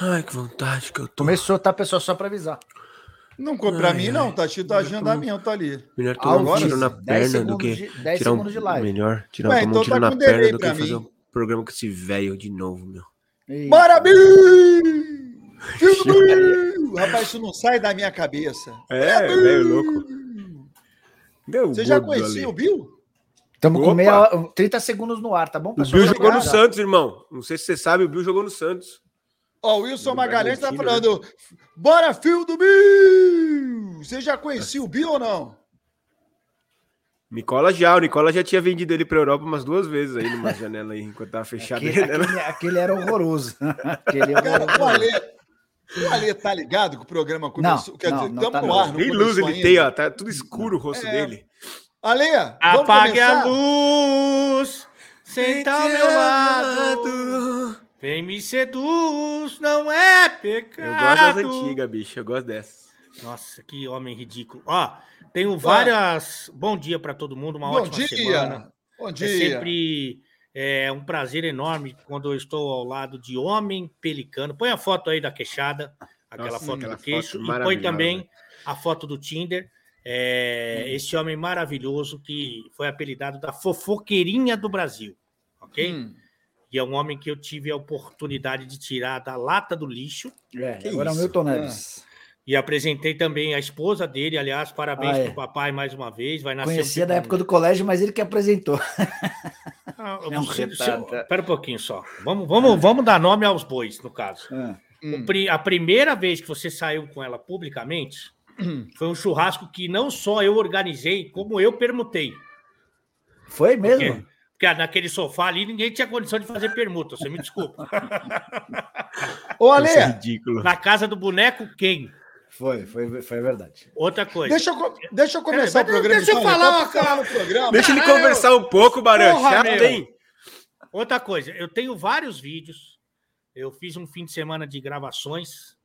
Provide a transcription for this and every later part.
Ai, que vontade que eu tô. Começou, tá, pessoal? Só pra avisar. Não, pra Ai, mim ai. não, tá escrito Eu tô- agendamento ali. Melhor tomar um tiro na 10 perna do que. de- 10 tirar um, segundos de live. Melhor tirar, Ué, tomar então um tiro tá na com perna do que pra fazer mim. um programa com esse velho de novo, meu. Eita. Rapaz, isso não sai da minha cabeça. É, velho louco. Deu Você já conhecia ali. o Bill? Estamos com meia, hora- 30 segundos no ar, tá bom, O? Bill jogou no. Santos, irmão. Não sei se você sabe, o Bill jogou no Santos. Ó, o Wilson Magalhães tá Bragantino, falando. Bora, filho do Bill! Você já conhecia o Bill ou não? Nicola já, o Nicola já tinha vendido ele pra Europa umas duas vezes aí numa janela aí, enquanto tava fechada a Aquele, aquele- aquele era horroroso. aquele o. Ale, o Ale tá ligado que o programa começou? Não, Quer não, dizer, estamos tá no não. ar, Nem luz ele ainda. tem, ó. Tá tudo escuro o rosto É. dele. Ale, vamos Apague a começar? luz, senta ao meu lado. Vem me seduz, não é Eu gosto pecado. das antigas, bicho. Eu gosto dessas. Nossa, que homem ridículo. Ó, tenho várias. Bom dia para todo mundo, uma Bom ótima dia. semana. Bom É dia. sempre é, um prazer enorme quando eu estou ao lado de homem pelicano. Põe a foto aí da queixada, aquela Nossa, foto aquela do queixo, foto e põe também a foto do Tinder. É. Esse homem maravilhoso que foi apelidado da fofoqueirinha do Brasil, ok? Hum. E é um homem que eu tive a oportunidade de tirar da lata do lixo É, Que agora é o isso? Milton Neves. e apresentei também a esposa dele. Aliás, parabéns Ah, é. pro papai mais uma vez. Vai nascer Conhecia um- da época do colégio, mas ele que apresentou. Ah, É um você- retardado. Espera um pouquinho só. Vamos, vamos, vamos dar nome aos bois, no caso. Ah, Hum. A primeira vez que você saiu com ela publicamente foi um churrasco que não só eu organizei, como eu permutei. Foi mesmo? porque naquele sofá ali ninguém tinha condição de fazer permuta, você me desculpa. Ô, Ale, é ridículo. Na casa do boneco, quem? Foi, foi, foi verdade. Outra coisa. deixa eu, deixa eu começar Peraí, o programa. deixa eu então, falar falar no programa. Deixa ele Ah, conversar um pouco, Barão. Meu. hein? Outra coisa, eu tenho vários vídeos. Eu fiz um fim de semana de gravações.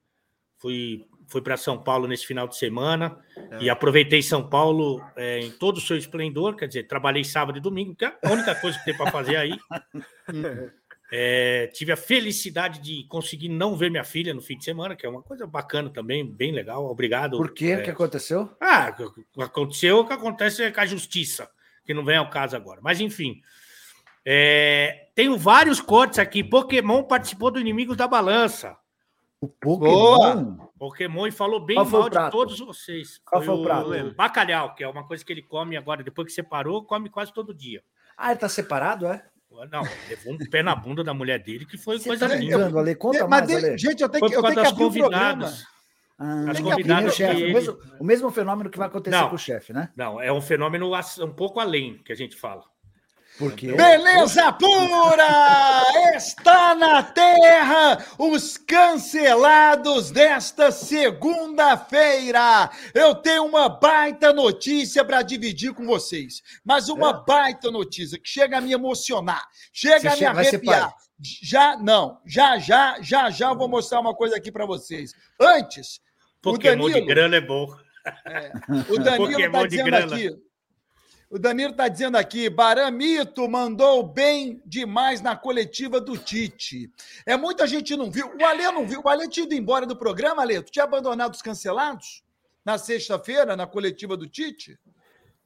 Fui, fui para São Paulo nesse final de semana É. e aproveitei São Paulo é, em todo o seu esplendor. Quer dizer, trabalhei sábado e domingo, que é a única coisa que tem para fazer aí. É, tive a felicidade de conseguir não ver minha filha no fim de semana, que é uma coisa bacana também, bem legal. Obrigado. Por quê? O que É, aconteceu? ah, o que aconteceu, o que acontece é com a justiça, que não vem ao caso agora. Mas, enfim. É, tenho vários cortes aqui. Pokémon participou do Inimigos da Balança. O Pokémon? Pokémon e falou bem Qual foi o mal de prato? todos vocês. Qual foi o prato? Bacalhau, que é uma coisa que ele come agora, depois que separou, come quase todo dia. Ah, ele tá separado, é? Não, levou um pé na bunda da mulher dele, que foi Você coisa tá linda. Ale? Conta Mas, mais, de- Ale. gente, eu tenho Foi que, eu tenho que das abrir o programa. Ah, As convidadas que o que O mesmo, o mesmo fenômeno que vai acontecer Não. com o chefe, né? Não, é um fenômeno um pouco além que a gente fala. Por quê? Beleza pura! Está na terra os cancelados desta segunda-feira. Eu tenho uma baita notícia para dividir com vocês. Mas uma baita notícia que chega a me emocionar, chega Você a me chega- arrepiar. Já, não, já, já, já, já eu vou mostrar uma coisa aqui para vocês. Antes, Pokémon de Danilo- grana é bom. o Danilo está de dizendo grana. aqui. O Danilo está dizendo aqui, Baramito mandou bem demais na coletiva do Tite. É muita gente não viu. O Alê não viu. O Alê tinha ido embora do programa, Alê. Tu tinha abandonado os cancelados? Na sexta-feira, na coletiva do Tite?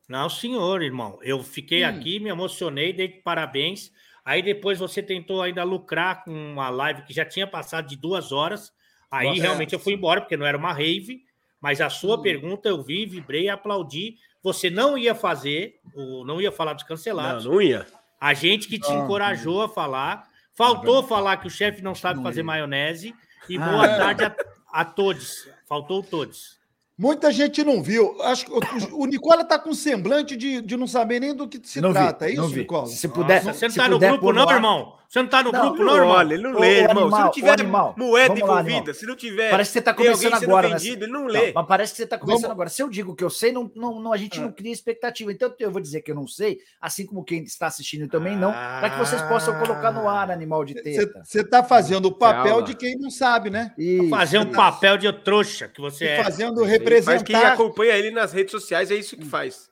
Não, senhor, irmão. Eu fiquei Hum. aqui, me emocionei, dei parabéns. Aí depois você tentou ainda lucrar com uma live que já tinha passado de duas horas. Aí realmente eu fui embora, porque não era uma rave. Mas a sua Hum. pergunta eu vi, vibrei, aplaudi. Você não ia fazer, o- não ia falar dos Não, cancelados. não ia. A gente que te Ah, encorajou a falar. Faltou falar que o chefe não sabe Não fazer ia. maionese. E Ah. boa tarde a, a todos. Faltou todos. Muita gente não viu. Acho que o, o Nicola está com semblante de, de não saber nem do que se Não vi, trata. É não isso, vi. Nicola? Se puder, Nossa, você não se tá no grupo, não, ar. irmão? Você não tá no Não, grupo, Não não, irmão? olha, ele não lê, ô, irmão. se animal, não ô, tiver animal, moeda lá, envolvida, animal. se não tiver. Parece que você tá começando agora, né? vendido, ele não Não, lê. mas parece que você está começando Vamos- agora. Se eu digo que eu sei, não, não, não- a gente Ah. não cria expectativa. Então eu vou dizer que eu não sei, assim como quem está assistindo também não, para que vocês possam colocar no ar, animal de teta. Você está fazendo o papel de quem não sabe, né? Isso. Fazer um papel de trouxa que você E é. fazendo Ele Faz quem representar. acompanha ele nas redes sociais, é isso que faz.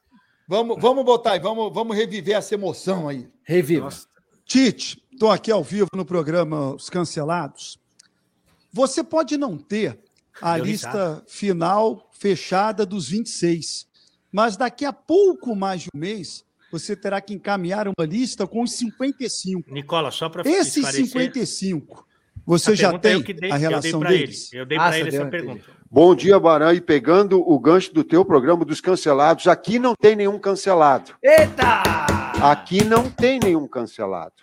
Vamos, vamos botar aí, vamos, vamos reviver essa emoção aí. Reviva. Nossa. Tite, estou aqui ao vivo no programa Os Cancelados. você pode não ter a lista final fechada dos 26, mas daqui a pouco mais de um mês, você terá que encaminhar uma lista com os 55. Nicola, só para Esses esclarecer, 55, você já eu tem que dei- a eu dei relação pra deles? Ele. Eu dei Ah, para ele essa pergunta. Bom dia, Baran. E pegando o gancho do teu programa dos cancelados, aqui não tem nenhum cancelado. Eita! Aqui não tem nenhum cancelado.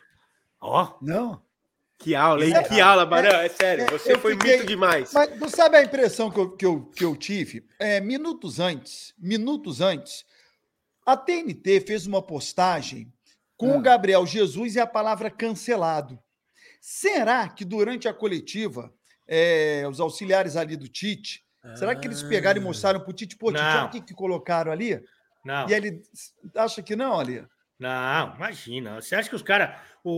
Ó, Não. Que aula, hein? É, que aula, Barão. É, sério, é, você foi fiquei- muito demais. Mas não sabe a impressão que eu, que eu, que eu tive? É, minutos antes, minutos antes, a TNT fez uma postagem com Ah. o Gabriel Jesus e a palavra cancelado. Será que durante a coletiva, é, os auxiliares ali do Tite, será que eles pegaram e mostraram para o Tite, pô, Tite, olha o que, que colocaram ali? não. E ele acha que não, ali? Não, imagina. Você acha que os caras,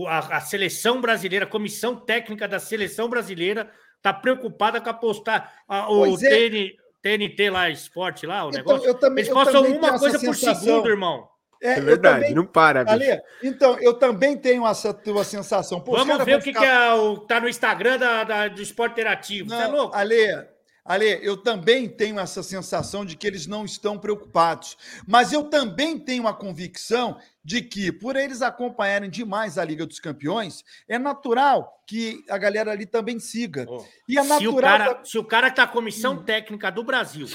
a, a seleção brasileira, a comissão técnica da seleção brasileira, tá preocupada com a postar a- o é. TN TNT lá, esporte lá, o Então, negócio. eu também, Eles eu postam também uma coisa por sensação. segundo, irmão. É, É verdade, também- não para, bicho. Ale, então, eu também tenho essa tua sensação. Pô, os Vamos ver o que, ficar- que é o, tá no Instagram da, da- do Esporte Interativo. É Não, louco? Ale, Ale, eu também tenho essa sensação de que eles não estão preocupados. Mas eu também tenho a convicção de que, por eles acompanharem demais a Liga dos Campeões, é natural que a galera ali também siga. Ô, E é se, o natural. cara, se o cara que tá comissão técnica do Brasil,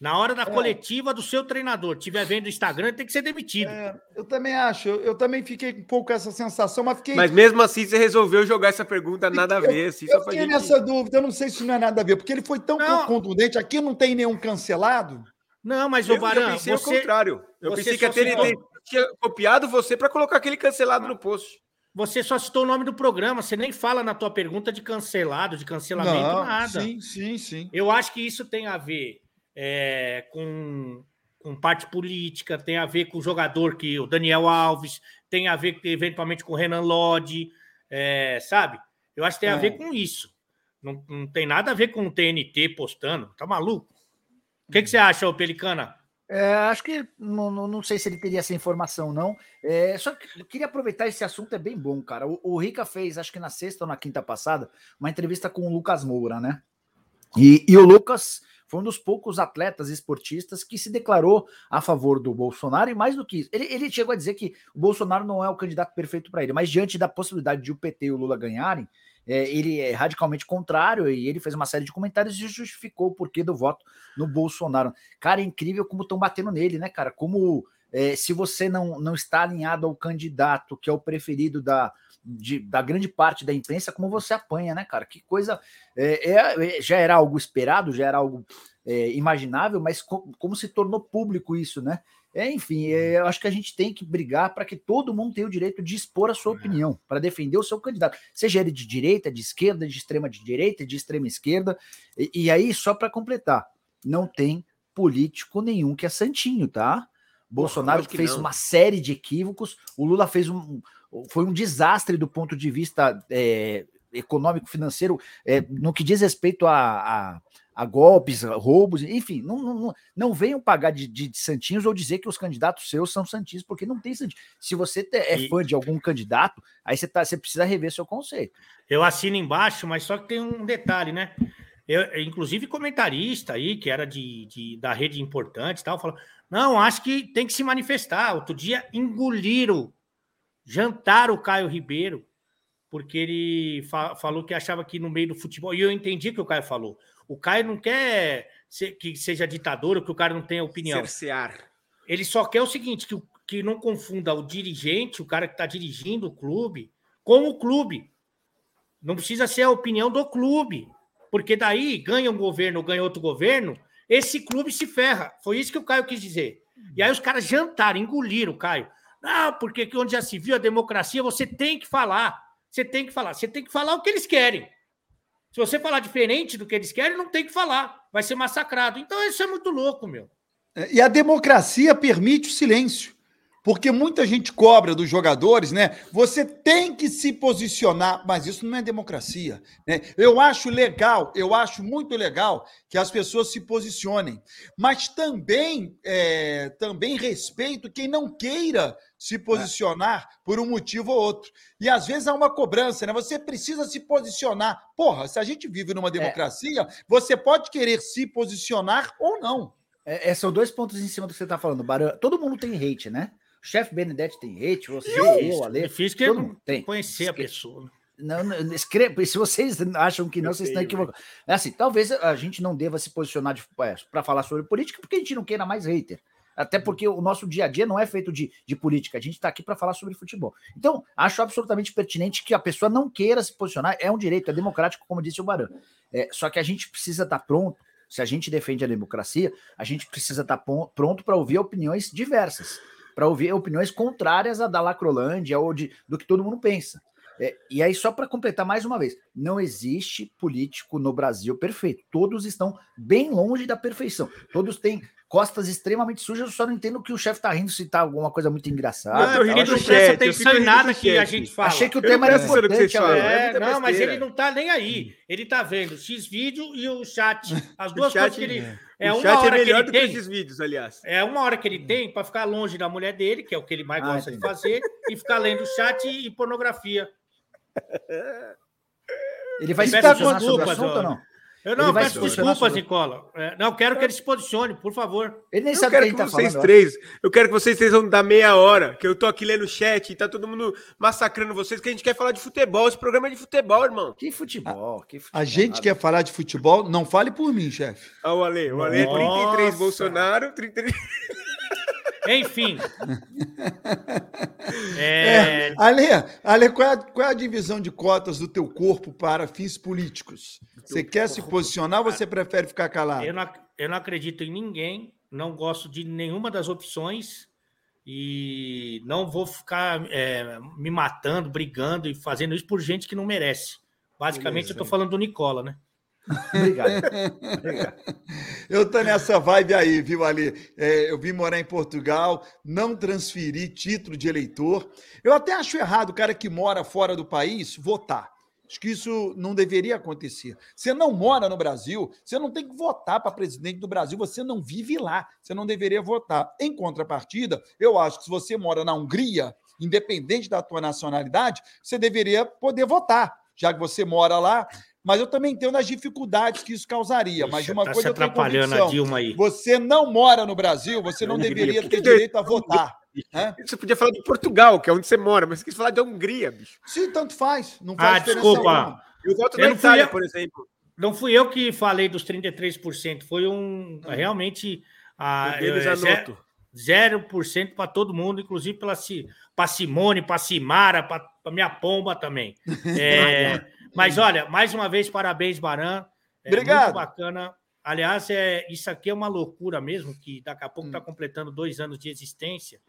na hora da É. coletiva do seu treinador, tiver vendo o Instagram, ele tem que ser demitido. É, eu também acho, eu, eu também fiquei um pouco com essa sensação, mas fiquei. Mas mesmo assim, você resolveu jogar essa pergunta nada a ver, assim, eu só pra fiquei gente... nessa dúvida, eu não sei se não é nada a ver, porque ele foi tão Não. contundente. Aqui não tem nenhum cancelado. Não, mas Eu, o Baran, eu pensei o você, contrário. Eu pensei que a só citou- TNT tinha copiado você para colocar aquele cancelado no post. você só citou o nome do programa, você nem fala na tua pergunta de cancelado, de cancelamento, nada. Sim, sim, sim. Eu acho que isso tem a ver é, com, com parte política, tem a ver com o jogador que o Daniel Alves, tem a ver eventualmente com o Renan Lodge, é, sabe? Eu acho que tem a É. ver com isso. Não, não tem nada a ver com o TNT postando. Tá maluco? O que, que você acha, ô Pelicana? É, acho que não, não, sei se ele teria essa informação, não. É, só que queria aproveitar esse assunto, é bem bom, cara. O, o Rica fez, acho que na sexta ou na quinta passada, uma entrevista com o Lucas Moura, né? E, e o Lucas foi um dos poucos atletas esportistas que se declarou a favor do Bolsonaro, e mais do que isso, ele, ele chegou a dizer que o Bolsonaro não é o candidato perfeito para ele, mas diante da possibilidade de o PT e o Lula ganharem, é, ele é radicalmente contrário e ele fez uma série de comentários e justificou o porquê do voto no Bolsonaro. Cara, é incrível como estão batendo nele, né, cara? Como é, se você não, não está alinhado ao candidato que é o preferido da, de- da grande parte da imprensa, como você apanha, né, cara? Que coisa. é, é- é- já era algo esperado, já era algo é, imaginável, mas co- como se tornou público isso, né? É, enfim, é, eu acho que a gente tem que brigar para que todo mundo tenha o direito de expor a sua opinião, para defender o seu candidato, seja ele de direita, de esquerda, de extrema de direita, de extrema esquerda. E, e aí, só para completar, não tem político nenhum que é santinho, tá? Bolsonaro fez não. uma série de equívocos, o Lula fez um. Foi um desastre do ponto de vista é, econômico, financeiro, é, no que diz respeito a, a, a golpes, roubos, enfim, não, não, não, venham pagar de, de, de santinhos ou dizer que os candidatos seus são santinhos, porque não tem santinho. Se você é E- fã de algum candidato, aí você, tá, você precisa rever seu conceito. Eu assino embaixo, mas só que tem um detalhe, né? Eu, inclusive comentarista aí, que era de, de- da rede importante e tal, falou: não, acho que tem que se manifestar. Outro dia engoliram, jantaram o Caio Ribeiro, porque ele fa- falou que achava que no meio do futebol, e eu entendi o que o Caio falou. O Caio não quer que seja ditador ou que o cara não tenha opinião. Cercear. Ele só quer o seguinte: que, que não confunda o dirigente, o cara que está dirigindo o clube, com o clube. Não precisa ser a opinião do clube. Porque daí ganha um governo ou ganha outro governo, esse clube se ferra. Foi isso que o Caio quis dizer. E aí os caras jantaram, engoliram o Caio. Não, porque que onde já se viu a democracia, você tem que falar. Você tem que falar. Você tem que falar o que eles querem. Se você falar diferente do que eles querem, não tem que falar. Vai ser massacrado. Então isso é muito louco, meu. É, E a democracia permite o silêncio. Porque muita gente cobra dos jogadores, né? Você tem que se posicionar, mas isso não é democracia. Né? Eu acho legal, eu acho muito legal que as pessoas se posicionem, mas também, é, também respeito quem não queira se posicionar por um motivo ou outro. E às vezes há uma cobrança, né? Você precisa se posicionar. Porra, se a gente vive numa democracia, você pode querer se posicionar ou não. É, é, são dois pontos em cima do que você está falando. Barão. Todo mundo tem hate, né? O chefe Benedetti tem hate, você, Eu- eu, Ale. Difícil que todo eu mundo tem. conhecer a pessoa. Não, não, escreva, se vocês acham que não, Eu vocês estão tenho, equivocados. É assim, talvez a gente não deva se posicionar para falar sobre política, porque a gente não queira mais hater. Até porque o nosso dia a dia não é feito de, de política, a gente está aqui para falar sobre futebol. Então, acho absolutamente pertinente que a pessoa não queira se posicionar, é um direito, é democrático, como disse o Barão. É, só que a gente precisa estar pronto, se a gente defende a democracia, a gente precisa estar pon- pronto para ouvir opiniões diversas, para ouvir opiniões contrárias à da Lacrolândia ou de, do que todo mundo pensa. É, e aí, só para completar mais uma vez, não existe político no Brasil perfeito. Todos estão bem longe da perfeição. Todos têm costas extremamente sujas. Eu só não entendo que o chefe tá rindo se tá alguma coisa muito engraçada. Não, eu Ele do presta eu atenção fico em nada que a gente fala. Achei que o tema era que importante. É É, não, mas ele não tá nem aí. Ele tá vendo X vídeo e o chat. As duas chat- coisas que ele. É o uma chat é hora que melhor ele do que tem. esses vídeos, aliás. É uma hora que ele tem para ficar longe da mulher dele, que é o que ele mais Ah, gosta de entendi. fazer, e ficar lendo chat e pornografia. Ele vai se posicionar sobre o assunto ó. ou não? Eu não peço desculpas, sobre- Nicola. É, não, quero que ele se posicione, por favor. Ele nem Eu sabe o que quero que tá vocês falando. três, eu quero que vocês três vão dar meia hora, que eu tô aqui lendo o chat e tá todo mundo massacrando vocês, que a gente quer falar de futebol. Esse programa é de futebol, irmão. Que futebol, que futebol. A gente quer falar de futebol, não fale por mim, chefe. Olha o Ale, o Ale, Nossa. 33 Bolsonaro, 33... Enfim. É, Ale, Ale qual, é a, qual é a divisão de cotas do teu corpo para fins políticos? Você quer se posicionar ou você prefere ficar calado? eu, não, eu não acredito em ninguém, não gosto de nenhuma das opções e não vou ficar é, me matando, brigando e fazendo isso por gente que não merece. Basicamente, Beleza, eu tô hein? falando do Nicola, né? Obrigado. Obrigado. Eu tô nessa vibe aí, viu, Ali? É, eu vim morar em Portugal, não transferi título de eleitor. Eu até acho errado o cara que mora fora do país votar. Acho que isso não deveria acontecer. Você não mora no Brasil, você não tem que votar para presidente do Brasil, você não vive lá, você não deveria votar. Em contrapartida, eu acho que se você mora na Hungria, independente da tua nacionalidade, você deveria poder votar, já que você mora lá. Mas eu também entendo as dificuldades que isso causaria. Mas de uma tá coisa se eu tenho atrapalhando a convicção. Dilma aí. Você não mora no Brasil, você não deveria ter direito a votar. Né? Você podia falar de Portugal, que é onde você mora, mas você quis falar de Hungria, bicho. Sim, tanto faz. Não faz Ah, desculpa. alguma. Eu voto Eu na Itália, eu. por exemplo. Não fui eu que falei dos 33%, foi um realmente a, deles é, anoto. 0% para todo mundo, inclusive para Simone, para Simara, para minha pomba também. É, mas olha, mais uma vez, parabéns, Baran. É Obrigado. Muito bacana. Aliás, é, isso aqui é uma loucura mesmo, que daqui a pouco está completando dois anos de existência,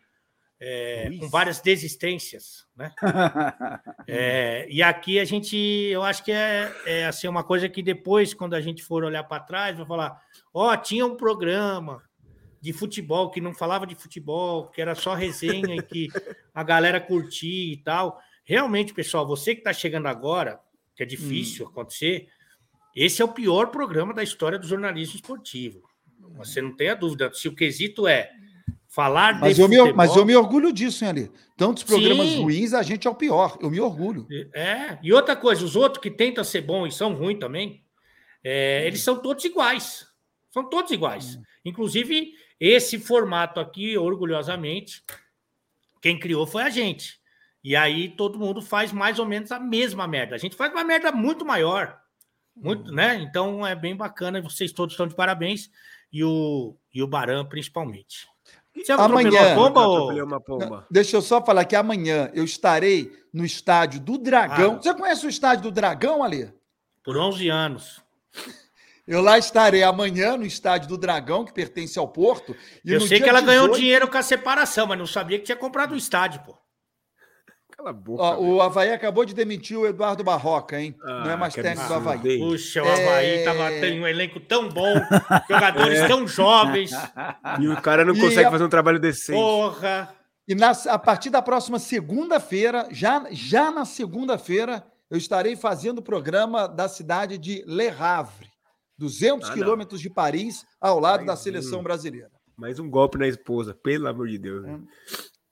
é, com várias desistências, né? É, e aqui a gente, eu acho que é, é assim, uma coisa que depois, quando a gente for olhar para trás, vai falar: ó, tinha um programa de futebol que não falava de futebol, que era só resenha e que a galera curtia e tal. Realmente, pessoal, você que está chegando agora, que é difícil acontecer, esse é o pior programa da história do jornalismo esportivo. Você não tenha dúvida. Se o quesito é falar Mas eu, me, futebol, mas eu me orgulho disso, hein, Ali? Tantos programas Sim. ruins, a gente é o pior. Eu me orgulho. É, e outra coisa, os outros que tentam ser bons e são ruins também, é, eles são todos iguais. São todos iguais. Inclusive, esse formato aqui, orgulhosamente, quem criou foi a gente. E aí todo mundo faz mais ou menos a mesma merda. A gente faz uma merda muito maior. Muito, né? Então é bem bacana. Vocês todos estão de parabéns. E o, e o Baran, principalmente. Você Amanhã- pomba, uma. Deixa eu só falar que amanhã eu estarei no estádio do Dragão. Ah. Você conhece o estádio do Dragão, Ali? Por 11 anos. Eu lá estarei amanhã no estádio do Dragão, que pertence ao Porto. e Eu no sei dia que ela ganhou 18 dinheiro com a separação, mas não sabia que tinha comprado o estádio, pô. Cala a boca. Ó, o Havaí acabou de demitir o Eduardo Barroca, hein? Ah, Não é mais técnico do Havaí. Puxa, o Havaí É. tava, tem um elenco tão bom, jogadores É. tão jovens. E o cara não E consegue a- fazer um trabalho decente. Porra! E na- a partir da próxima segunda-feira, já, já na segunda-feira, eu estarei fazendo o programa da cidade de Le Havre, 200 Ah, quilômetros de Paris, ao lado Mais da um. seleção brasileira. Mais um golpe na esposa, pelo amor de Deus. né?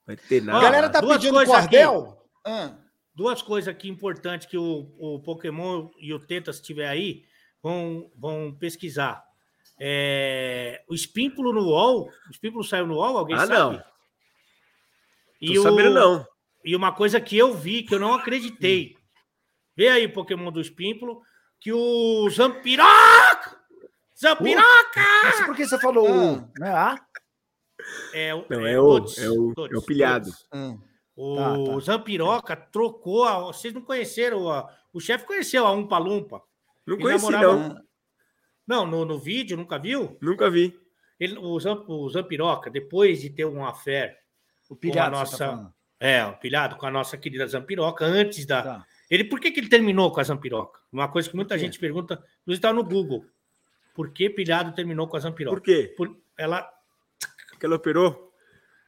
Vai ter A nada. galera tá duas pedindo cordel? Ah, Duas coisas aqui importantes que o, o Pokémon e o Teta, se tiver aí, vão, vão pesquisar. É, o espímpulo no UOL, o espímpulo saiu no UOL, alguém Ah, sabe? não. E, Tô o- sabendo não. e uma coisa que eu vi, que eu não acreditei. Vê aí, Pokémon do espímpulo, que o Zampiroca! Zampiroca! Mas por que você falou Ah. o. Né? Ah, É, o- Não, é é o, é o, é o pilhado. todos. ah. O Tá, tá. Zampiroca trocou. A, vocês não conheceram? A, o chefe conheceu a Umpa Lumpa. Não Ele conheci, namorava- não. Não, no, no vídeo, nunca viu? Nunca vi. Ele, o, Zam, o Zampiroca, depois de ter um affair, o pilhado. Uma você tá nossa- falando. é, o pilhado com a nossa querida Zampiroca, antes da. Tá. Ele, por que, que ele terminou com a Zampiroca? Uma coisa que muita gente pergunta, inclusive está no Google. Por que pilhado terminou com a Zampiroca? Por quê? Por- ela. Porque ela operou?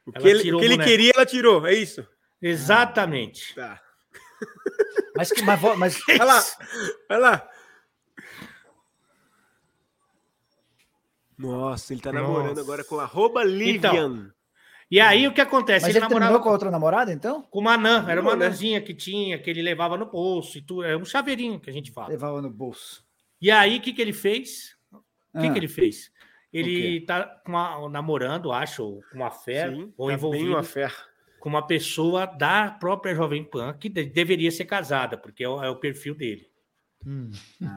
O Ela que ele, o que ele queria, ela tirou. É isso? Exatamente. Tá. Mas, que- mas, mas Vai lá. Vai lá. Nossa, ele tá namorando Nossa. agora com arroba Livian. E aí o que acontece? Mas ele terminou namorava com a outra namorada, então? com uma anã, era uma né? anãzinha que tinha, que ele levava no bolso e tudo, é um chaveirinho que a gente fala. Levava no bolso. E aí o que, que ele fez? O que, Ah. que ele fez? Ele tá com uma- namorando, acho, ou com uma fé, Sim, ou tá bem envolvido uma fé. Com uma pessoa da própria Jovem Pan que de- deveria ser casada, porque é o, é o perfil dele.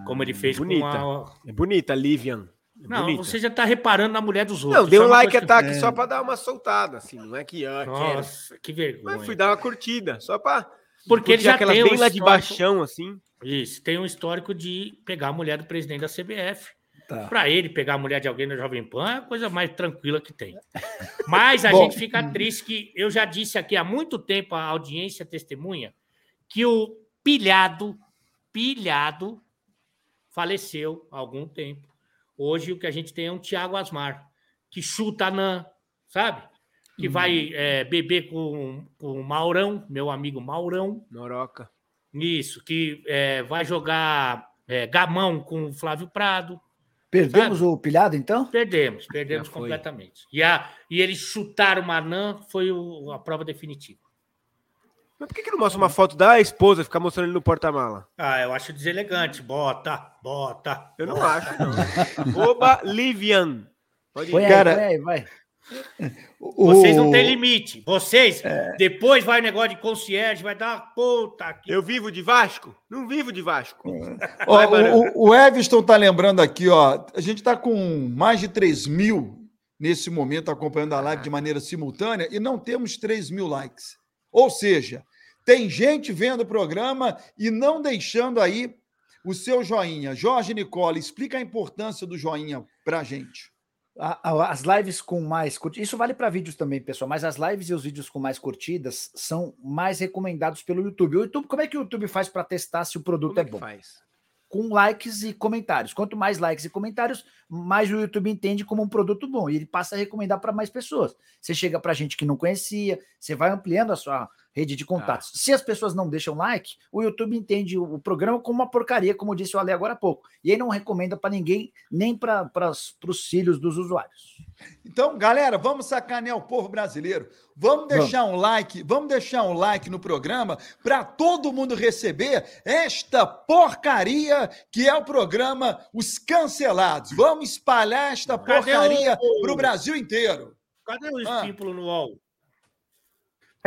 Como ele fez bonita. com a. É bonita, Livian. É Não, bonita. você já está reparando na mulher dos outros. Não, dei Isso um like coisa que- ataque só pra dar uma soltada, assim. Não é que, ah. Nossa, que vergonha. Mas fui dar uma curtida, só pra. Porque ele já tem bem um lá de baixão, assim. Isso, tem um histórico de pegar a mulher do presidente da CBF. Tá. Para ele pegar a mulher de alguém da Jovem Pan é a coisa mais tranquila que tem. Mas a Bom, gente fica triste que eu já disse aqui há muito tempo, a audiência testemunha, que o pilhado, pilhado, faleceu há algum tempo. Hoje o que a gente tem é um Tiago Asmar, que chuta anã, sabe? Que vai é, beber com, com o Maurão, meu amigo Maurão. Noroca. Isso, que é, vai jogar é, gamão com o Flávio Prado. Perdemos o pilhado, então? Perdemos, perdemos completamente. E, a, e eles chutaram o Manan foi o- a prova definitiva. Mas por que, que não mostra uma foto da esposa ficar mostrando ele no porta-mala? Ah, eu acho deselegante. Bota, bota. Eu não acho, não. Arroba Livian. Pode Põe ir. aí, Cara- põe aí, vai. Vocês não têm limite. Vocês, depois vai o negócio de concierge, vai dar puta que. Eu vivo de Vasco? Não vivo de Vasco. Vai, Baranga. o, o Everton tá lembrando aqui, ó. A gente tá com mais de 3 mil nesse momento acompanhando a live de maneira simultânea e não temos 3 mil likes. Ou seja, tem gente vendo o programa e não deixando aí o seu joinha. Jorge Nicola, explica a importância do joinha pra gente. As lives com mais curtidas, isso vale para vídeos também, pessoal, mas as lives e os vídeos com mais curtidas são mais recomendados pelo YouTube. O YouTube, como é que o YouTube faz para testar se o produto Como é é bom? faz? Com likes e comentários. Quanto mais likes e comentários, mais o YouTube entende como um produto bom e ele passa a recomendar para mais pessoas. Você chega para gente que não conhecia, você vai ampliando a sua rede de contatos. Se as pessoas não deixam like, o YouTube entende o, programa como uma porcaria, como disse o Ale agora há pouco. E aí não recomenda para ninguém, nem para os filhos dos usuários. Então, galera, vamos sacanear o povo brasileiro. Vamos deixar um like, vamos deixar um like no programa para todo mundo receber esta porcaria que é o programa Os Cancelados. Vamos espalhar esta Cadê porcaria o- para o Brasil inteiro. Cadê o Ah. estímulo no UOL?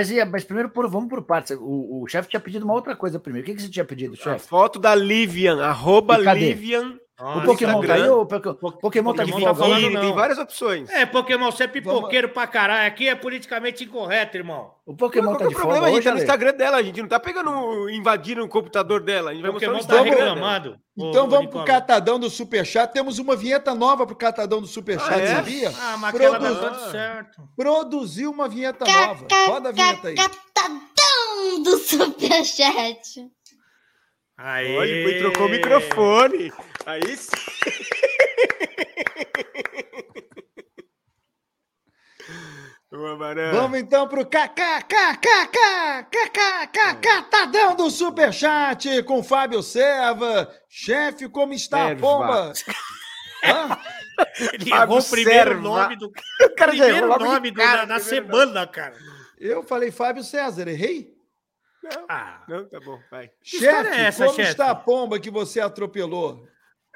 Mas, mas primeiro, por, vamos por partes. O, o chefe tinha pedido uma outra coisa primeiro. O que, que você tinha pedido, A chefe? foto da Livian, arroba E Livian. O Pokémon tá aí? Ou Pokémon tá de Pokémon tá folga? falando Ih, não. tem várias opções. É, Pokémon, você é pipoqueiro pra caralho. Aqui é politicamente incorreto, irmão. O Pokémon Qual tá é de o problema? folga A gente tá no Ale? Instagram dela, a gente não tá pegando, invadindo o computador dela. A gente vai mostrar Pokémon no tá reclamando. Então Ô, vamos Nicola. pro catadão do Superchat. Temos uma vinheta nova pro catadão do Superchat, Ah, é? sabia? Ah, mas aquela tá tudo certo. Produziu uma vinheta nova. Roda a vinheta aí. Catadão do Superchat. Olha, ele foi, trocou o microfone. Aí sim. Vamos então pro KKKKKKKK Catadão do Superchat com Fábio Serva. Chefe, como está a? Hã? Ele errou o primeiro nome do O cara primeiro nome do- primeiro semana, cara. Eu falei Fábio César, errei? Ah, Não, tá bom, vai. Chefe, é essa, como chefe? está a pomba que você atropelou?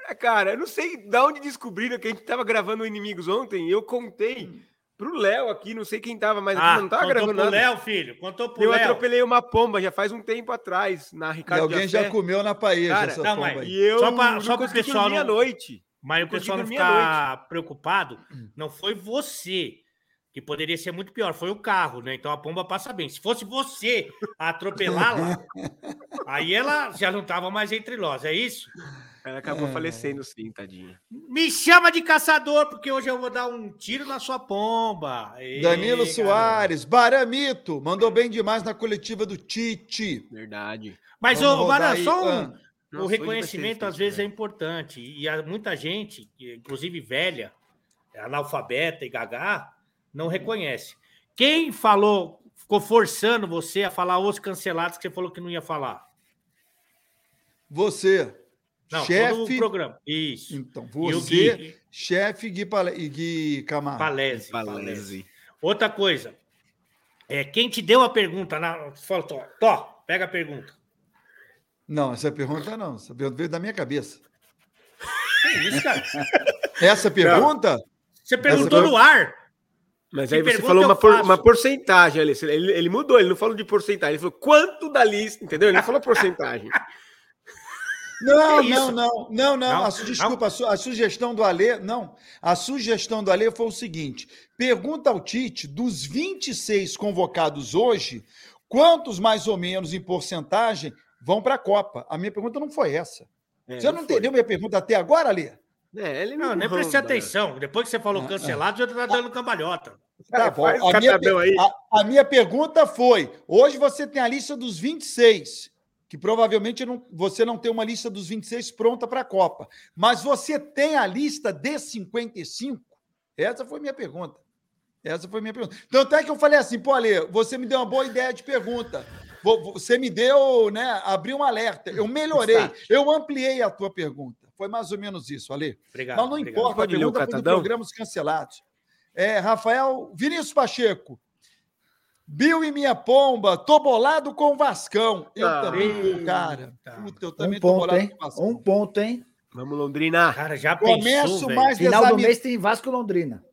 É, Cara, eu não sei de onde descobriram que a gente tava gravando Inimigos ontem. e Eu contei pro Léo aqui, não sei quem tava, mas aqui ah não tava contou gravando pro nada. Léo, filho. Contou pro Eu Léo. atropelei uma pomba já faz um tempo atrás, na E Ricardo alguém de já comeu na paeja Cara, essa não, pomba mas- aí. E eu Só pra- não só pro consegui pessoal não- noite. Mas o Eu pessoal não ficar preocupado, não foi você, que poderia ser muito pior, foi o carro, né? Então a pomba passa bem. Se fosse você a atropelá-la, aí ela já não estava mais entre nós, é isso? Ela acabou falecendo sim, tadinha. Me chama de caçador, porque hoje eu vou dar um tiro na sua pomba. Ei, Danilo garoto. Soares, Baramito, mandou bem demais na coletiva do Tite. Verdade. Mas, Vamos ô, aí. só um, Ah, Nossa, o reconhecimento às vezes é difícil, importante. E há muita gente, inclusive velha, analfabeta e gagá, não reconhece. Quem falou, ficou forçando você a falar os cancelados que você falou que não ia falar? Você, Não, chefe. programa. Isso. Então, você, Gui chefe Gui, Pale... Gui Camargo. Palese. Palese. Palese. Outra coisa. É, quem te deu a pergunta, na, fala, Tó, Tó, pega a pergunta. Não, essa pergunta não. Essa pergunta veio da minha cabeça. Que isso, cara? Essa pergunta? Você perguntou no ar. Mas Que aí você falou uma, por- uma porcentagem ali. Ele, ele mudou, ele não falou de porcentagem, ele falou quanto da lista, entendeu? Ele não falou porcentagem. Não, não, não, não, não. Não, A su- desculpa, a, su- a sugestão do Alê, não. A sugestão do Alê foi o seguinte: pergunta ao Tite, dos 26 convocados hoje, quantos mais ou menos em porcentagem vão para a Copa? A minha pergunta não foi essa. É, Você não foi. entendeu minha pergunta até agora, Alê? É, ele Não, nem não prestei anda. atenção. Depois que você falou Ah, cancelado, já tá dando cambalhota. Tá bom. A minha, a- a minha pergunta foi: hoje você tem a lista dos 26, que provavelmente não- você não tem uma lista dos 26 pronta para a Copa, mas você tem a lista de 55? Essa foi minha pergunta. Essa foi minha pergunta. Tanto é que eu falei assim, pô, Ale, você me deu uma boa ideia de pergunta. Vo- Você me deu, né? Abriu um alerta. Eu melhorei, eu ampliei a tua pergunta. Foi mais ou menos isso, Ale. Obrigado. Mas não obrigado. importa, a pergunta foi do programas cancelados. É, Rafael, Vinícius Pacheco. Bill e minha pomba, tô bolado com o Vascão. Eu Ah. também tô, cara. Puta, eu também Um tô ponto, bolado hein? com o Vascão. Um ponto, hein? Vamos, Londrina. Cara, já Começo pensou, velho? mais Final do exami- mês tem Vasco e Londrina.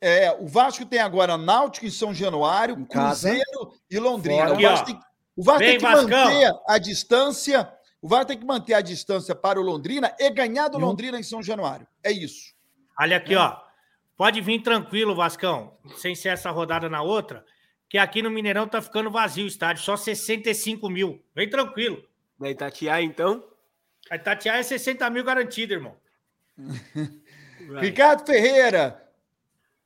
É, o Vasco tem agora Náutico em São Januário, Em casa. Cruzeiro e Londrina. Fora. O Vasco, tem, o Vasco Vem, tem que Vascão. manter a distância. O Vasco tem que manter a distância para o Londrina e ganhar do Londrina em São Januário. É isso. Olha aqui, ó. Pode vir tranquilo, Vascão, sem ser essa rodada na outra, que aqui no Mineirão tá ficando vazio o estádio, só 65 mil. Vem tranquilo. Da Itatiaia, então. A Itatiaia é 60 mil garantido, irmão. Ricardo Ferreira.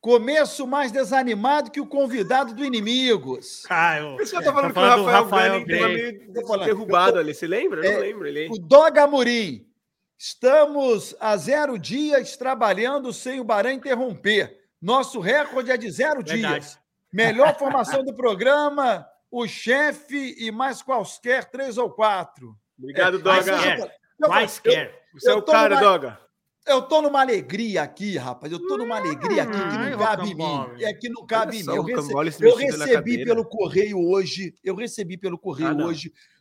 Começo mais desanimado que o convidado do Inimigos. Ah, eu... Por isso que eu tô falando Tá que o falando Rafael, Rafael meio falando. derrubado ali. Você lembra? Eu É, não lembro. Ele... O Doga Amorim. Estamos há zero dias trabalhando sem o Barã interromper. Nosso recorde é de zero Verdade. dias. Melhor formação do programa, o chefe e mais quaisquer três ou quatro. Obrigado, Mas Doga. quer. Eu- Quaisquer. Você é eu o tô cara, numa- Doga. Eu tô numa alegria aqui, rapaz. Eu tô numa alegria aqui que não cabe em mim. É que não cabe em mim. Eu, rece- eu recebi pelo correio hoje, eu recebi pelo correio Ah, não.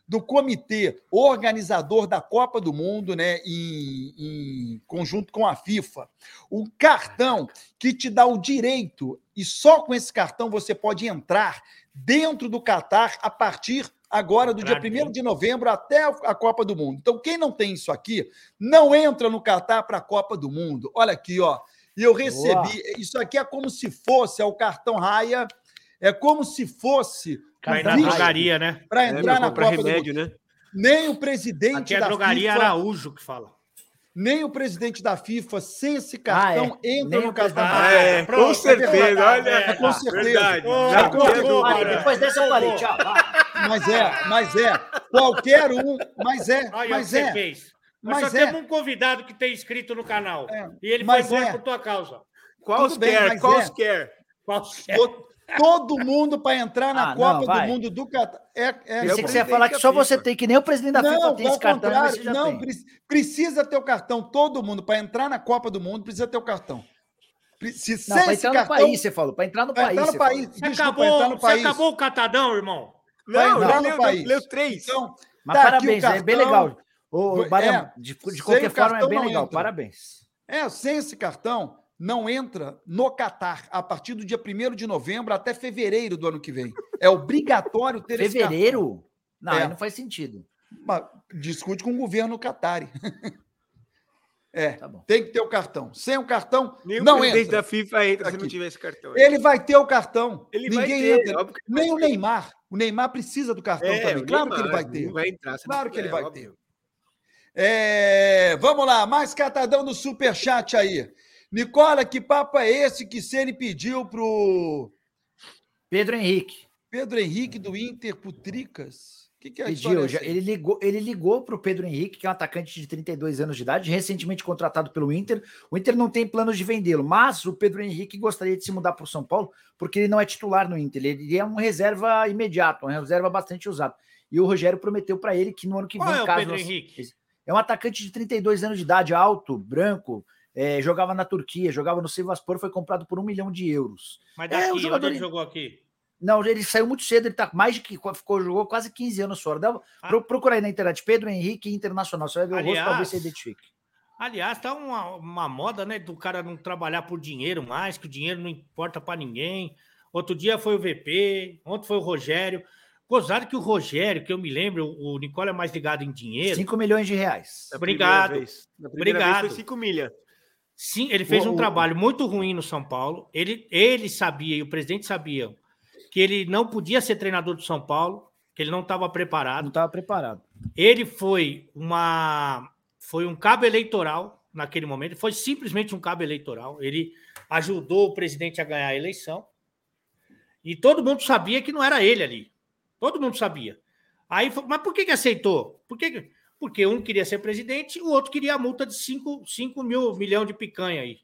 Do comitê organizador da Copa do Mundo, né, em, em conjunto com a FIFA, um cartão que te dá o direito e só com esse cartão você pode entrar dentro do Catar a partir agora do dia Entrar 1 dentro. de novembro até a Copa do Mundo. Então, quem não tem isso aqui, não entra no Catar para a Copa do Mundo. Olha aqui, ó. E eu recebi. Isso aqui é como se fosse, é o cartão Raia, é como se fosse Cai na Vixe. drogaria, né? para É, entrar meu, na Copa do Mundo. remédio, né? Nem o presidente Aqui é da drogaria FIFA, Araújo que fala. nem o presidente da FIFA sem esse cartão entra Nem no o Catar. presidente- Ah, é, pronto, com certeza. é olha, é, com certeza. Depois dessa eu parei. Tchau. Mas é, mas é. Qualquer um, mas é, Olha mas você é. fez. Nós Mas só é. temos um convidado que tem inscrito no canal. É, E ele foi mas embora é. por tua causa. Tudo bem, Quaisquer, mas quaisquer. Qual é? Vo- todo mundo para entrar na Ah, Copa não, do. Mundo do Catar. É, é, Pensei o que você ia falar que só você FIFA. tem, que nem o presidente da FIFA Não, tem ao esse cartão, mas você contrário, já não, tem. pre- precisa ter o cartão, todo mundo, para entrar na Copa do Mundo, precisa ter o cartão. Se Não, sem para esse entrar no cartão, país, você falou. Para entrar no pra país. entrar no você país. Você desculpa, acabou, entrar no você país. acabou o catadão, irmão. Não, no leu, país. leu três. Então, Mas tá parabéns, o é bem cartão. legal. Ô, Foi- Barão, é, de, de qualquer o forma, é cartão bem não legal. entra. Parabéns. É, sem esse cartão, não entra no Catar a partir do dia 1 de novembro até fevereiro do ano que vem. É obrigatório ter esse cartão. Fevereiro? Não, É. aí não faz sentido. Mas discute com o governo Qatari. É, Tá bom. tem que ter o cartão. Sem o cartão, Nem o não presidente entra. da FIFA entra se Aqui. não tiver esse cartão. Ele vai ter o cartão. Ele vai Ninguém ter, entra. ele Nem o vai ter. Neymar. O Neymar precisa do cartão É, também. Claro que ele Neymar, vai ter. vai entrar, se Claro que ele tiver, vai óbvio. ter. É, vamos lá, mais catadão do Superchat aí. Nicola, que papo é esse que Ceni pediu pro Pedro Henrique. Pedro Henrique do Inter pro Tricas? O que, que é a Pediu, já- ele ligou, ele ligou para o Pedro Henrique, que é um atacante de 32 anos de idade, recentemente contratado pelo Inter. O Inter não tem planos de vendê-lo, mas o Pedro Henrique gostaria de se mudar para o São Paulo, porque ele não é titular no Inter. Ele é um reserva imediato, um reserva bastante usado. E o Rogério prometeu para ele que no ano que Qual vem, é o caso Pedro nós- Henrique? É um atacante de 32 anos de idade, alto, branco, é, jogava na Turquia, jogava no Sivaspor, foi comprado por um milhão de euros. Mas É, o daqui, jogador- ele jogou aqui? Não, ele saiu muito cedo, ele tá mais de que ficou, jogou quase 15 anos fora. Dá, Ah. pro- procura aí na internet, Pedro Henrique Internacional, você vai ver o rosto, Aliás, talvez você identifique. Aliás, tá uma, uma moda, né, do cara não trabalhar por dinheiro mais, que o dinheiro não importa para ninguém. Outro dia foi o VP, ontem foi o Rogério. Gozado que o Rogério, que eu me lembro, o Nicola é mais ligado em dinheiro. 5 milhões de reais. Obrigado. vez. Na primeira Obrigado. vez foi 5 milha. Sim, ele fez O- um trabalho muito ruim no São Paulo. Ele, ele sabia e o presidente sabia que ele não podia ser treinador do São Paulo, que ele não estava Não preparado. estava preparado. Ele foi uma foi um cabo eleitoral naquele momento, foi simplesmente um cabo eleitoral. Ele ajudou o presidente a ganhar a eleição. E todo mundo sabia que não era ele ali. Todo mundo sabia. Aí, mas por que, que aceitou? Por que que- porque um queria ser presidente, o outro queria a multa de 5 mil milhão de picanha aí.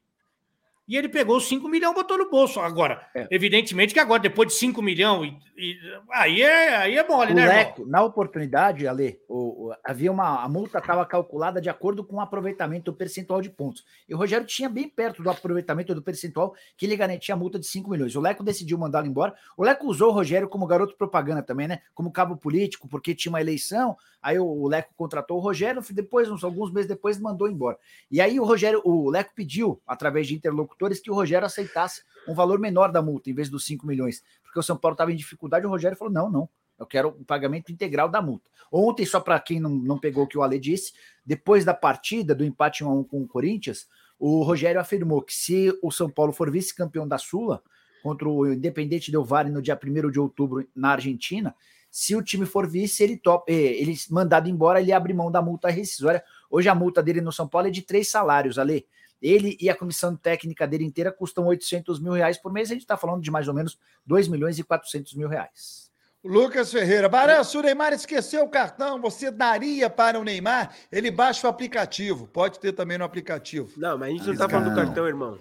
E ele pegou os 5 milhões e botou no bolso. Agora, É. evidentemente que agora, depois de 5 milhões, e, e- aí, é, aí é mole, O né, irmão? Leco, na oportunidade, Ale, o, o- havia uma a multa estava calculada de acordo com o aproveitamento do percentual de pontos. E o Rogério tinha bem perto do aproveitamento do percentual que ele garantia a multa de 5 milhões. O Leco decidiu mandá-lo embora. O Leco usou o Rogério como garoto propaganda também, né? Como cabo político, porque tinha uma eleição. Aí o, Leco contratou o Rogério, depois, uns, alguns meses depois, mandou embora. E aí o Rogério, o Leco pediu, através de interlocutores, que o Rogério aceitasse um valor menor da multa, em vez dos 5 milhões. Porque o São Paulo estava em dificuldade, o Rogério falou: não, não. Eu quero o pagamento integral da multa. Ontem, só para quem não, não pegou o que o Ale disse, depois da partida do empate 1 a 1 com o Corinthians, o Rogério afirmou que se o São Paulo for vice-campeão da Sula, contra o Independente Del Valle no dia 1 de outubro na Argentina, se o time for vice, ele top, eh, ele mandado embora, ele abre mão da multa rescisória. Hoje a multa dele no São Paulo é de três salários, Ale. Ele e a comissão técnica dele inteira custam 800 mil reais por mês. A gente está falando de mais ou menos 2 milhões e 400 mil reais. Lucas Ferreira, Barão, se o Neymar esqueceu o cartão, você daria para o Neymar? Ele baixa o aplicativo. Pode ter também no aplicativo. Não, mas a gente não tá falando do cartão, irmão.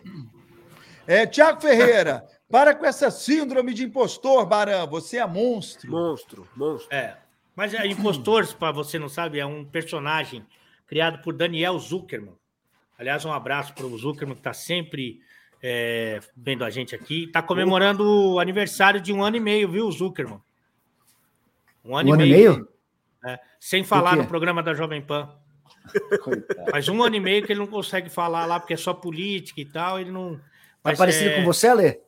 É, Tiago Ferreira, para com essa síndrome de impostor, Barão. Você é monstro. Monstro, monstro. É. Mas é, Impostores, para você não sabe, é um personagem criado por Daniel Zuckerman. Aliás, um abraço para o Zuckerman, que está sempre é, vendo a gente aqui. Está comemorando o aniversário de um ano e meio, viu, Zuckerman? Um ano, Um ano e e meio. meio? é, sem falar no programa da Jovem Pan. Coitado. Faz um ano e meio que ele não consegue falar lá, porque é só política e tal. Ele não. Tá mas parecido é, com você, Ale?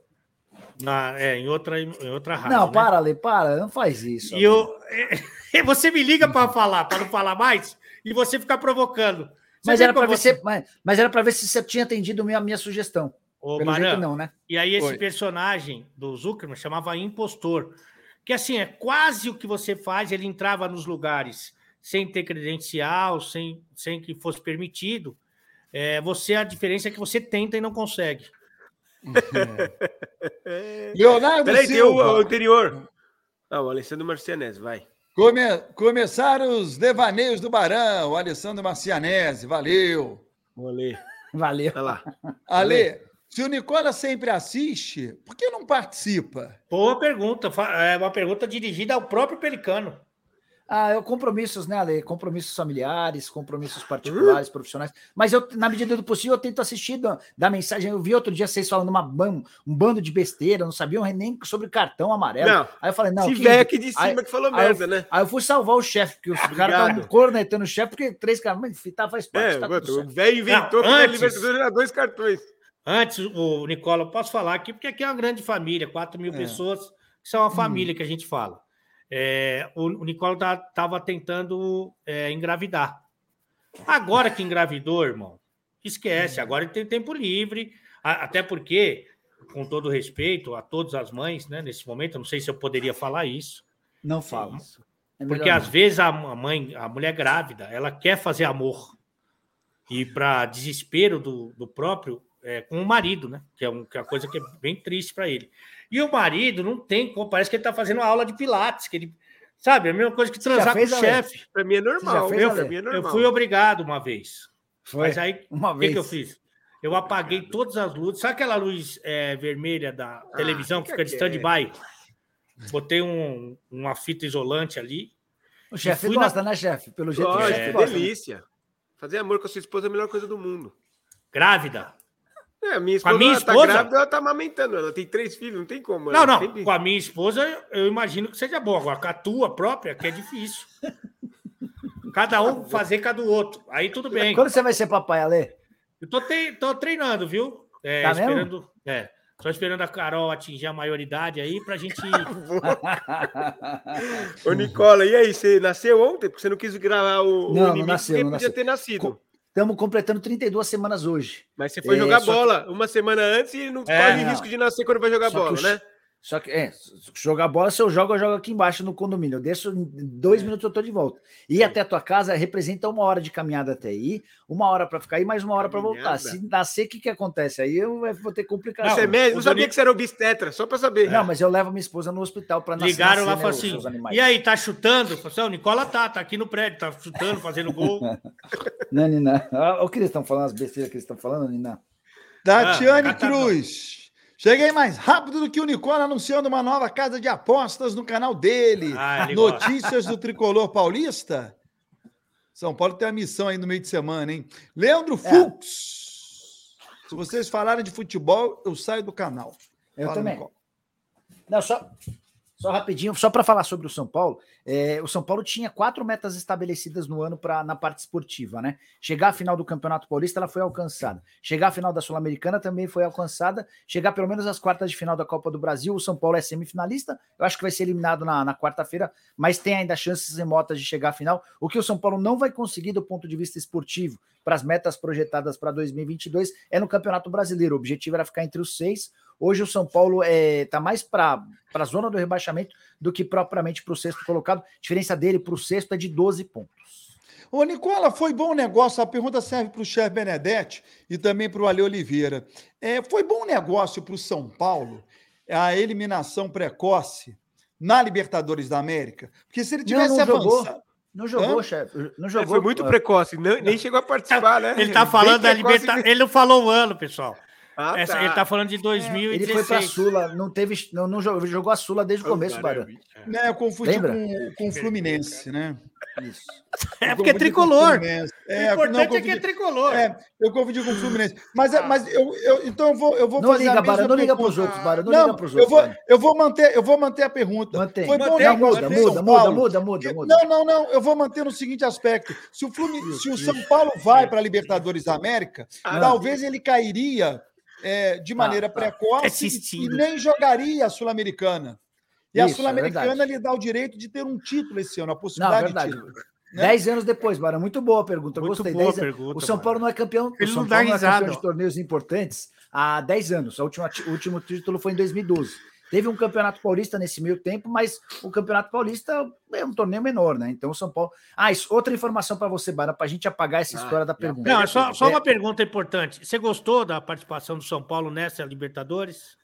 Na- é, em outra, em outra rádio. Não, né? para, Ale, para. Não faz isso. E eu, você me liga para falar, para não falar mais, e você ficar provocando. Você Mas era para como ver, você- se, mas, mas era para ver se você tinha atendido a minha, minha sugestão. Ô, Pelo jeito não, né? E aí esse Oi. personagem do Zuckerman chamava impostor, que assim é quase o que você faz. Ele entrava nos lugares sem ter credencial, sem, sem que fosse permitido. É, você a diferença é que você tenta e não consegue. Leonardo Peraí, tem o, o Silva. anterior. Ah, o Alessandro Marcianese, vai. Come- começaram os devaneios do Barão, o Alessandro Marcianese. Valeu. Ler. Valeu. Olha lá. Ale, Se o Nicola sempre assiste, por que não participa? Boa pergunta. É uma pergunta dirigida ao próprio Pelicano. Ah, eu compromissos, né, Ale? Compromissos familiares, compromissos particulares, profissionais. Mas eu, na medida do possível, eu tento assistir da, da mensagem. Eu vi outro dia vocês falando uma, ban- um bando de besteira, não sabiam nem sobre cartão amarelo. Não, Aí eu falei, não. Se que- vier aqui de cima aí- que falou aí eu- merda, né? Aí eu fui salvar o chefe, porque os caras Obrigado. estavam cornetando o chefe, porque três caras, mas tá, faz parte, É, tá o velho inventou Não, que antes- Libertadores era dois cartões. Antes, o Nicola, eu posso falar aqui, porque aqui é uma grande família, 4 mil É. pessoas, que são uma família que a gente fala. É, o, o Nicola estava tentando é, engravidar. Agora que engravidou, irmão, esquece, agora ele tem tempo livre, a- até porque, com todo respeito a todas as mães, né, nesse momento, eu não sei se eu poderia falar isso, Não fala. É porque melhor às não. vezes a a mãe, a mulher grávida, ela quer fazer amor. E para desespero do, do próprio, é, com o marido, né? Que é, um, que é uma coisa que é bem triste para ele. E o marido não tem como, parece que ele está fazendo uma aula de pilates, que ele. Sabe, é a mesma coisa que transar com o chefe. Pra mim é normal. Eu, mim é normal. Eu fui obrigado uma vez. Foi. Mas aí, Uma o que, vez. que eu fiz? Eu apaguei todas as luzes. Sabe aquela luz é, vermelha da televisão que fica fica de stand-by? Botei um- uma fita isolante ali. O chefe fui na- gosta, né, chefe? Pelo jeito, Lógico, chefe é gosta. né? delícia. Fazer amor com a sua esposa é a melhor coisa do mundo. Grávida. É, a minha Com a esposa, minha ela tá esposa? grávida, ela tá amamentando. Ela tem três filhos, não tem como. Não, ela não. sempre- Com a minha esposa, eu imagino que seja bom. Agora, com a tua própria, que é difícil. Cada um fazer cada do outro. Aí tudo bem. Quando você vai ser papai, Ale? Eu tô, te- tô treinando, viu? É, Tá mesmo? esperando. É. Só esperando a Carol atingir a maioridade aí pra gente. Ô, Nicola, e aí? Você nasceu ontem? Porque você não quis gravar o, o Não, não inimigo nasceu, não podia nasceu. ter nascido. Estamos completando 32 semanas hoje. Mas você foi É, jogar só que- bola uma semana antes e não É, corre risco de nascer quando vai jogar bola, o- né? Só que, é, jogar bola, se eu jogo, eu jogo aqui embaixo no condomínio. Eu desço, em dois minutos eu tô de volta. Ir até a tua casa representa uma hora de caminhada até aí, uma hora para ficar aí, mais uma hora para voltar. Se nascer, o que, que acontece? Aí eu vou ter complicação. Você é médico? o Não sabia Doni- que você era obstetra, só pra saber. Não, mas eu levo minha esposa no hospital para nascer. Ligaram lá e falaram né, os assim: e aí, tá chutando? Falei assim, "Ó, o Nicola tá, tá aqui no prédio, tá chutando, fazendo gol. Não, Nina. Olha o que eles estão falando, as besteiras que eles estão falando, Nina. Tatiane Ah. Cruz. Cheguei mais rápido do que o Nicola anunciando uma nova casa de apostas no canal dele. Ah, gosta. Notícias do tricolor paulista? São Paulo tem a missão aí no meio de semana, hein? Leandro É. Fux. Se vocês falarem de futebol, eu saio do canal. Eu Fala, também. Nicola. Não, só, só rapidinho, só para falar sobre o São Paulo. é, o São Paulo tinha quatro metas estabelecidas no ano pra, na parte esportiva, né? Chegar à final do Campeonato Paulista, ela foi alcançada. Chegar à final da Sul-Americana também foi alcançada. Chegar pelo menos às quartas de final da Copa do Brasil, o São Paulo é semifinalista. Eu acho que vai ser eliminado na, na quarta-feira, mas tem ainda chances remotas de chegar à final. O que o São Paulo não vai conseguir do ponto de vista esportivo para as metas projetadas para 2022 é no Campeonato Brasileiro. O objetivo era ficar entre os seis. Hoje o São Paulo está mais para a zona do rebaixamento do que propriamente para o sexto colocado. A diferença dele para o sexto é de 12 pontos. Ô, Nicola, foi bom negócio? A pergunta serve para o chefe Benedetti e também para o Ale Oliveira. É, foi bom negócio para o São Paulo a eliminação precoce na Libertadores da América? Porque se ele tivesse não jogou. avançado. Não jogou, Hã? chefe. Não Ele jogou. foi muito precoce, não- nem chegou a participar, né? Ele tá falando da Libertadores. Ele não falou o ano, pessoal. Ah, Essa- tá. Ele tá falando de Ele 2016. foi para a Sula, não teve, não, não jogou, jogou a Sula desde o começo. Barão. Né, eu confundi Lembra? com, com o Fluminense, né? Isso. É Eu porque é confundi tricolor. Fluminense. O É, importante não, é que é confundi- tricolor. É, eu confundi com o Fluminense. Mas, é- mas eu, eu- então eu vou, eu vou Não fazer liga, Barão, não liga para os outros, Barão. Não, Não, liga para os eu outros. vou, Barão. eu vou manter, eu vou manter a pergunta. Mantém. Foi bom Mantém, Não, muda, muda, muda, muda, muda, muda. Não, não, não. Eu vou manter no seguinte aspecto. Se o, Flumin... Se o São Paulo vai para a Libertadores da América, Ah, talvez ele cairia é, de maneira tá. precoce e nem jogaria a Sul-Americana. E a Isso, é Sul-Americana verdade. lhe dá o direito de ter um título esse ano, a Não, possibilidade verdade. de título. né? Dez anos depois, Barão. Muito boa a pergunta. eu Muito Gostei. boa Dez a anos. pergunta, O São. Paulo não é campeão. Ele o São não dá Paulo não é risada, campeão de torneios importantes há 10 anos. A o último título foi em 2012. Teve um campeonato paulista nesse meio tempo, mas o campeonato paulista é um torneio menor, né? Então o São Paulo. Ah, isso, outra informação para você, Barão, para a gente apagar essa Ah, história da pergunta. Não, é só, só É, uma pergunta importante. Você gostou da participação do São Paulo nessa Libertadores?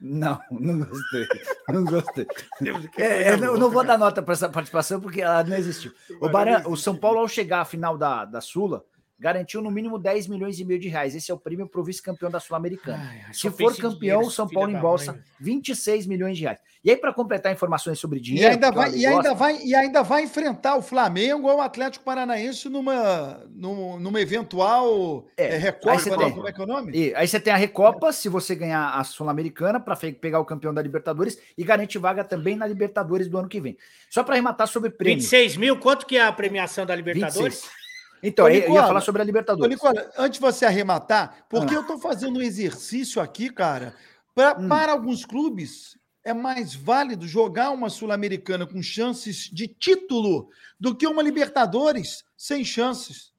Não, não gostei. Não gostei. É, eu não, não vou dar nota para essa participação porque ela não existiu. O, Baran, o São Paulo, ao chegar à final da, da Sula, garantiu no mínimo 10 milhões e meio de reais. Esse é o prêmio para o vice-campeão da Sul-Americana. Se for campeão, dinheiro, São Paulo embolsa mãe. 26 milhões de reais. E aí, para completar informações sobre E dinheiro. ainda, porque o vai, e, ainda gosta, vai, e ainda vai enfrentar o Flamengo ou o Atlético Paranaense numa, num- numa eventual É, é, aí Recopa. tem. Como é que é o nome? E aí você tem a Recopa, se você ganhar a Sul-Americana, para pegar o campeão da Libertadores, e garante vaga também na Libertadores do ano que vem. Só para arrematar sobre prêmio. 26 mil, quanto que é a premiação da Libertadores? 26. Então, Ô, eu ia Nicola, falar sobre a Ô, Libertadores. Nicola, antes de você arrematar, porque Ah. eu estou fazendo um exercício aqui, cara, pra- Hum. para alguns clubes é mais válido jogar uma Sul-Americana com chances de título do que uma Libertadores sem chances.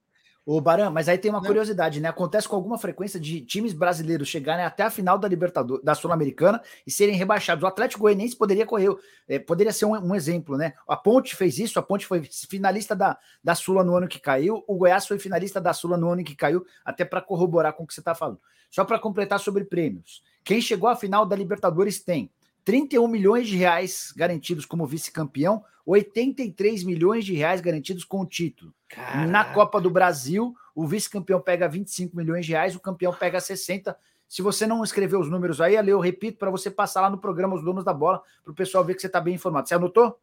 Ô, Baran, mas aí tem uma Né? curiosidade, né? Acontece com alguma frequência de times brasileiros chegarem até a final da Libertadores, da Sul-Americana e serem rebaixados. O Atlético Goianiense poderia correr, é, poderia ser um, um exemplo, né? A Ponte fez isso, a Ponte foi finalista da, da Sula no ano que caiu, o Goiás foi finalista da Sula no ano que caiu, até para corroborar com o que você está falando. Só para completar sobre prêmios. Quem chegou à final da Libertadores tem 31 milhões de reais garantidos como vice-campeão, 83 milhões de reais garantidos com o título. Na Caraca. Copa do Brasil, o vice-campeão pega 25 milhões de reais, o campeão pega 60. Se você não escreveu os números aí, Ale, eu repito para você passar lá no programa Os Donos da Bola, para o pessoal ver que você está bem informado. Você anotou?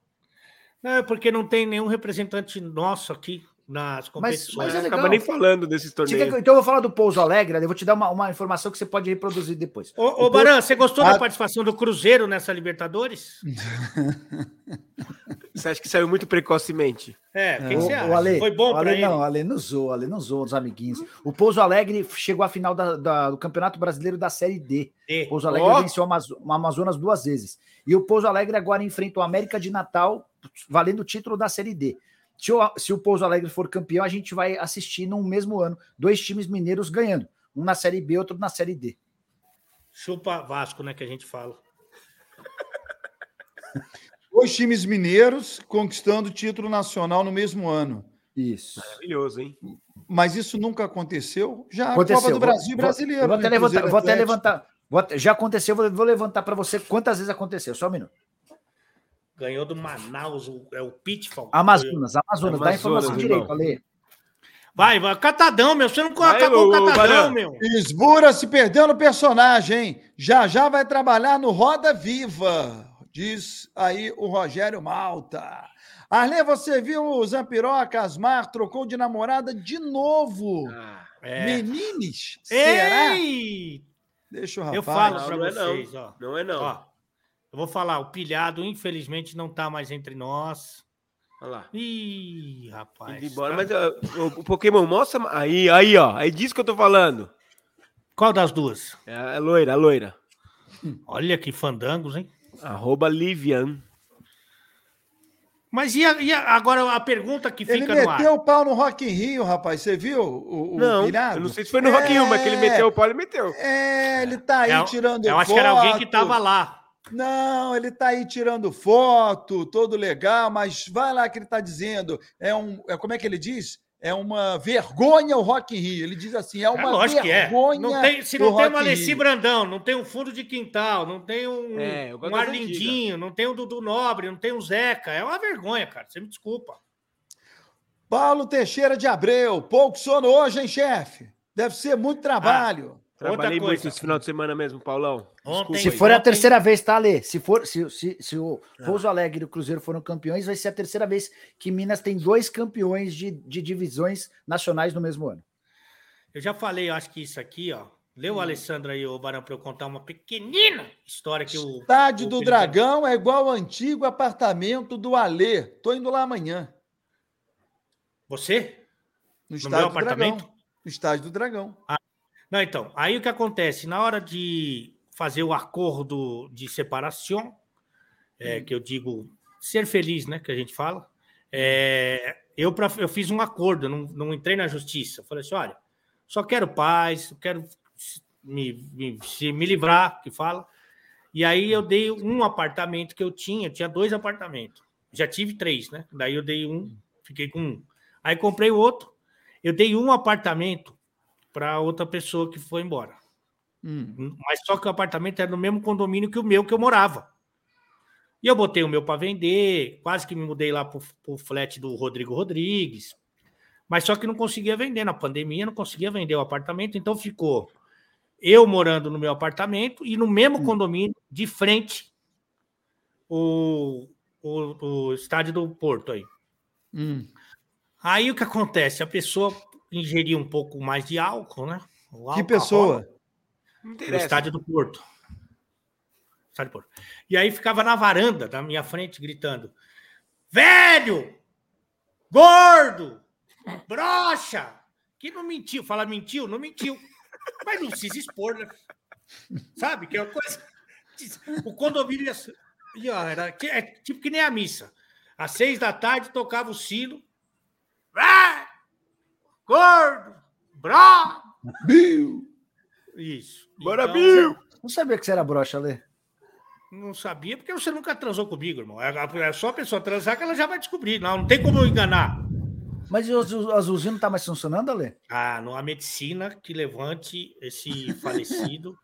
Não, é porque não tem nenhum representante nosso aqui nas Mas- competições. mas é legal. Acaba nem falando desses torneios. que- então eu vou falar do Pouso Alegre, Ale, eu vou te dar uma, uma informação que você pode reproduzir depois. Ô, ô Baran, você gostou Ah. da participação do Cruzeiro nessa Libertadores? Você acha que saiu muito precocemente? É, o que, você o acha? Ale, Foi bom o Ale para ele? Não, Ale não zoou, Ale não zoou os amiguinhos. O Pouso Alegre chegou à final da- da- do Campeonato Brasileiro da Série D. E- O Pouso Alegre Ó. venceu o Amazo- o Amazonas duas vezes. E o Pouso Alegre agora enfrenta o América de Natal, valendo o título da Série D. Se o, se o Pouso Alegre for campeão, a gente vai assistir no mesmo ano dois times mineiros ganhando. Um na Série B, outro na Série D. Chupa Vasco, né, que a gente fala. Dois times mineiros conquistando o título nacional no mesmo ano. Isso. Maravilhoso, hein? Mas isso nunca aconteceu. Já a Aconteceu. Copa do Brasil e Vou- brasileiro. Vou até né? levantar. Vou até levantar vou até- já aconteceu, vou, vou levantar para você quantas vezes aconteceu. Só um minuto. Ganhou do Manaus, o- é o Pitfall. Amazonas, Amazonas, dá informação irmão. direito, Ale. Vai, vai, Catadão, meu. Você não Vai, acabou o Catadão, meu. Esbura se perdeu no personagem, hein? Já já vai trabalhar no Roda Viva, diz aí o Rogério Malta. Arlê, você viu o Zampiroca, Asmar, trocou de namorada de novo. Ah, É. Menines, será? Ei! Deixa o rapaz. Eu falo não, pra não é vocês, não. ó. Não é não. Ó, eu vou falar, o pilhado, infelizmente, não tá mais entre nós. Olha lá. Ih, rapaz. Indo embora. tá- Mas ó, o, Pokémon mostra. Aí, aí, ó. É disso que eu tô falando. Qual das duas? É a loira, a loira. Olha que fandangos, hein? Arroba Livian. Mas e, a- e a- agora a pergunta que Ele fica no ar? meteu o pau no Rock in Rio, rapaz. Você viu o, o não, pilhado? eu não sei se foi no Rock in Rio, mas que ele meteu o pau, ele meteu. É, ele tá aí É, tirando Eu acho que era alguém que foto. tava lá. Não, ele tá aí tirando foto, todo legal, mas vai lá que ele tá dizendo. É um. É, como é que ele diz? É uma vergonha o Rock in Rio. Ele diz assim: é É uma lógico que é. vergonha. Não tem, se não tem uma in Alessi. Brandão, não tem um fundo de quintal, não tem um, É, um Arlindinho, não tem um Dudu Nobre, não tem um Zeca. É uma vergonha, cara. Você me desculpa. Paulo Teixeira de Abreu, pouco sono hoje, hein, chefe? Deve ser muito trabalho. Trabalhei coisa. muito esse final de semana mesmo, Paulão. Ontem- Se for a ontem- terceira vez, tá, Ale? Se, for, se, se, se o Ah. Pouso Alegre e o Cruzeiro foram campeões, vai ser a terceira vez que Minas tem dois campeões de, de divisões nacionais no mesmo ano. Eu já falei, eu acho que isso aqui, ó. Hum. o Alessandro aí, o Barão, para eu contar uma pequenina história que o. Estádio o do Felipe- Dragão é igual ao antigo apartamento do Alê. Tô indo lá amanhã. Você? No No estádio meu do Dragão. apartamento? No estádio do Dragão. Não, então, aí o que acontece? Na hora de fazer o acordo de separação, é, Hum. que eu digo ser feliz, né? Que a gente fala, é, eu, pra- eu fiz um acordo, não, não entrei na justiça. Eu falei assim: olha, só quero paz, eu quero me, me, me livrar, que fala. E aí eu dei um apartamento que eu tinha, eu tinha dois apartamentos. Já tive três, né? Daí eu dei um, fiquei com um. Aí comprei o outro, eu dei um apartamento para outra pessoa que foi embora. Hum. Mas só que o apartamento era no mesmo condomínio que o meu que eu morava. E eu botei o meu para vender, quase que me mudei lá para o flat do Rodrigo Rodrigues. Mas só que não conseguia vender. Na pandemia, não conseguia vender o apartamento. Então ficou eu morando no meu apartamento e no mesmo Hum. condomínio, de frente, o, o, o estádio do Porto aí. Hum. Aí o que acontece? A pessoa ingeria um pouco mais de álcool, né? O Que álcool pessoa? No estádio do Porto. Estádio do Porto. E aí ficava na varanda da minha frente gritando: Velho! Gordo! Brocha! Que não mentiu. Fala mentiu? Não mentiu. Mas não precisa expor, né? Sabe? Que é uma coisa. O condomínio ia- ó, era que- é tipo que nem a missa. Às seis da tarde tocava o sino. Vai! Gordo! Bro! Bill. Isso. Bora, Então, Bill! Não sabia que você era broxa, Lê. Não sabia, porque você nunca transou comigo, irmão. É é só a pessoa transar que ela já vai descobrir. Não, não tem como eu enganar. Mas o azul- o azulzinho não tá mais funcionando, Ale? Ah, não há medicina que levante esse falecido.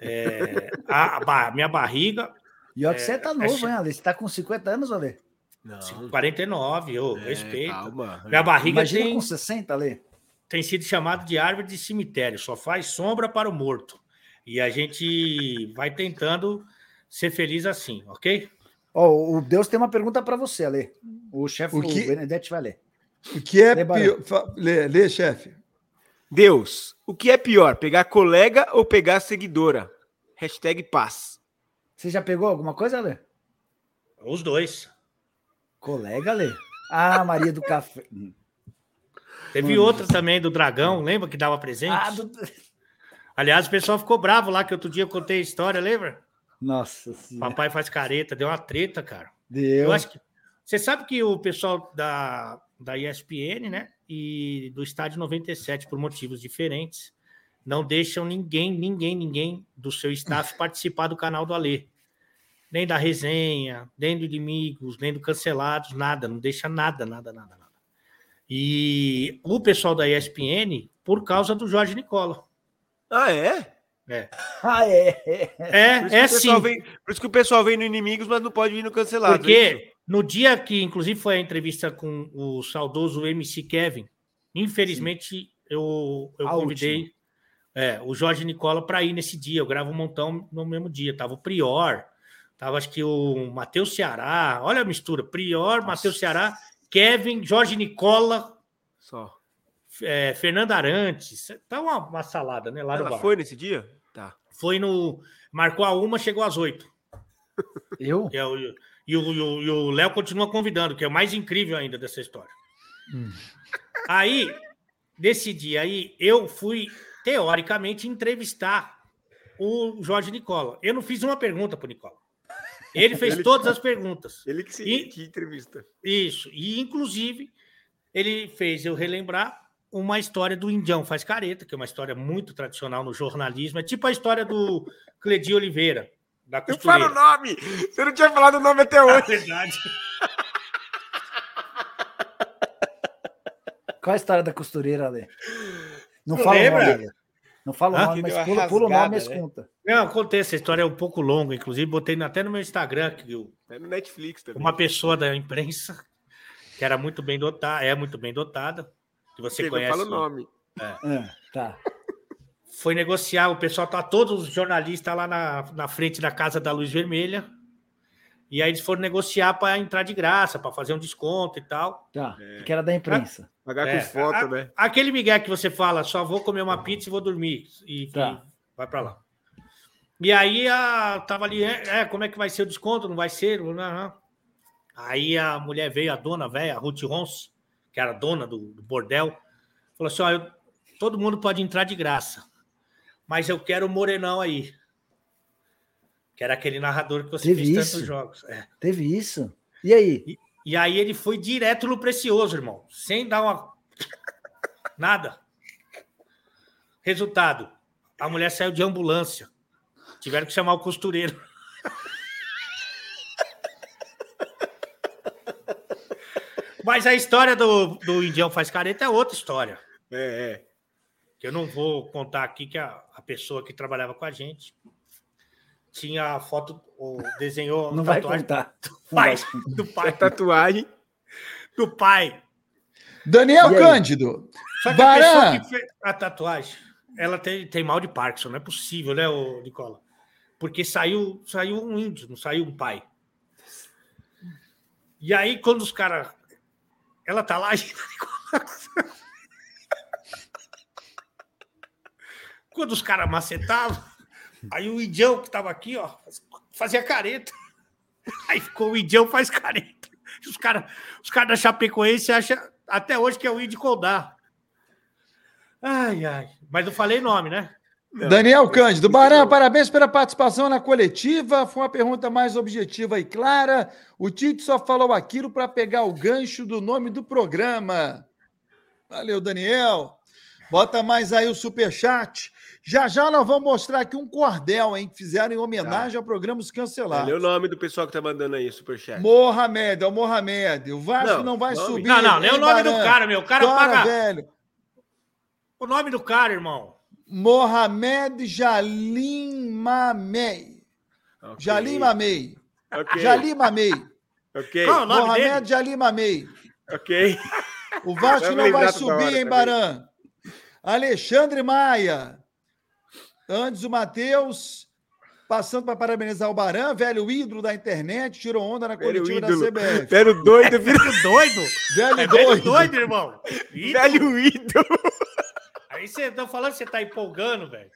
É, a, a minha barriga, E olha que você tá é novo, cha- hein, Ale? Você tá com 50 anos, Ale? Não. 49, ô, É, respeito. Calma. Minha barriga Imagina tem, com 60, Ale. tem sido chamado de árvore de cemitério, só faz sombra para o morto. E a gente vai tentando ser feliz assim, ok? Ó, o Deus tem uma pergunta pra você, Ale. O chefe, O o, que- Benedetti vai ler. O que é Lê, pior? Lê, lê, chefe. Deus, o que é pior, pegar colega ou pegar seguidora? Hashtag paz. Você já pegou alguma coisa, Ale? Os dois. Colega, Ale? Ah, Maria do Café. Teve Mano. outra também do Dragão, lembra que dava presente? Ah, do... Aliás, o pessoal ficou bravo lá, que outro dia eu contei a história, lembra? Nossa senhora. Papai faz careta, deu uma treta, cara. Deu. Eu acho que. Você sabe que o pessoal da, da ESPN, né? E do Estádio 97, por motivos diferentes, não deixam ninguém, ninguém, ninguém do seu staff participar do canal do Alê. Nem da resenha, nem do inimigos, nem do cancelados, nada, não deixa nada, nada, nada, nada. E o pessoal da ESPN, por causa do Jorge Nicola. Ah, é? É, Ah, é. é, Por isso, é que o pessoal sim. vem, por isso que o pessoal vem no Inimigos, mas não pode vir no Cancelado. é isso? Porque no dia que, inclusive, foi a entrevista com o saudoso MC Kevin, infelizmente eu, eu A convidei é, o Jorge Nicola para ir nesse dia. Eu gravo um montão no mesmo dia. Tava o Prior, tava acho que o Matheus Ceará. Olha a mistura: Prior, Matheus Ceará, Kevin, Jorge Nicola, Só. é, Fernando Arantes. Tá uma, uma salada, né? Lá no Ela bar. foi nesse dia? Tá. Foi no. Marcou a uma, chegou às oito. Eu? É e o e o- e o Léo continua convidando, que é o mais incrível ainda dessa história. Aí, desse dia aí, eu fui, teoricamente, entrevistar o Jorge Nicola. Eu não fiz uma pergunta para o Nicola. Ele fez Ele- todas as perguntas. Ele que se E- que entrevista. Isso. E, inclusive, ele fez eu relembrar uma história do Indião Faz Careta, que é uma história muito tradicional no jornalismo. É tipo a história do Cledi Oliveira, da Não fala costureira. o nome! Você não tinha falado o nome até É hoje. verdade. Qual a história da costureira, Ale? Não Não fala o lembra? nome, Ale. Não fala o Hã? nome, mas pula, pula o nome e rasgada, né? conta. Não, contei essa história é um pouco longa, inclusive botei até no meu Instagram que eu- É no Netflix também. uma pessoa da imprensa que era muito bem dotada, é muito bem dotada, que você Você não conhece, fala o nome. Ah, tá. foi negociar, o pessoal tá todos os jornalistas lá na, na frente da casa da Luz Vermelha. E aí eles foram negociar para entrar de graça, para fazer um desconto e tal. Tá. Que era da imprensa. Pagar É, com foto, a- né? Aquele Miguel que você fala, só vou comer uma pizza e vou dormir. E, Tá. e vai para lá. E aí a, tava ali, é, é, como é que vai ser o desconto? Não vai ser? Não, não. Aí a mulher veio, a dona velha, a Ruth Rons, que era dona do, do bordel, falou assim: ó, eu- todo mundo pode entrar de graça, mas eu quero o Morenão aí. Que era aquele narrador que você Teve fez isso? tantos jogos. É. Teve isso. E aí? E aí ele foi direto no precioso, irmão, sem dar uma. Nada. Resultado: a mulher saiu de ambulância. Tiveram que chamar o costureiro. Mas a história do, do Indião Faz Careta é outra história. É, é. Que eu não vou contar aqui, que a, a pessoa que trabalhava com a gente tinha a foto, ou desenhou Não a vai tatuagem contar. Não pai, do A pai tatuagem. do pai. Daniel? Cândido. Só que a Baran. que fez a tatuagem, ela tem, tem mal de Parkinson, não é possível, né, ô, Nicola? Porque saiu, saiu um índio, não saiu um pai. E aí, quando os caras. Ela tá lá. e- quando os caras macetavam, aí o Indião que tava aqui, ó, fazia careta. Aí ficou o Indião faz careta. Os caras os cara da Chapecoense acham até hoje que é o Índio Coldar. Ai, ai. Mas eu falei nome, né? Daniel Cândido. Baran, parabéns pela participação na coletiva. Foi uma pergunta mais objetiva e clara. O Tite só falou aquilo para pegar o gancho do nome do programa. Valeu, Daniel. Bota mais aí o superchat. Já já nós vamos mostrar aqui um cordel, hein? Que fizeram em homenagem ao programa Os Cancelados. Lê o nome do pessoal que tá mandando aí, superchat. Mohamed, é o Mohamed. O Vasco não, Não, vai nome. subir. Não, não, nem o hein, nome do cara, meu. O cara Bora, paga. velho. O nome do cara, irmão. Mohamed Jalim Mamei. Ok. Jalim Mamei. Ok. Jalim Mamei. Ok. Qual é o Mohamed dele? Jalim Mamei. Ok. O Vasco não vai subir, hein, também. Baran? Alexandre Maia. Antes o Matheus. Passando para parabenizar o Baran, velho ídolo da internet, tirou onda na Velho coletiva da ídolo. CBF. Velho doido, vira Velho doido. Velho É doido. velho doido, irmão. Ídolo. velho ídolo. Aí você tá falando que você tá empolgando, velho.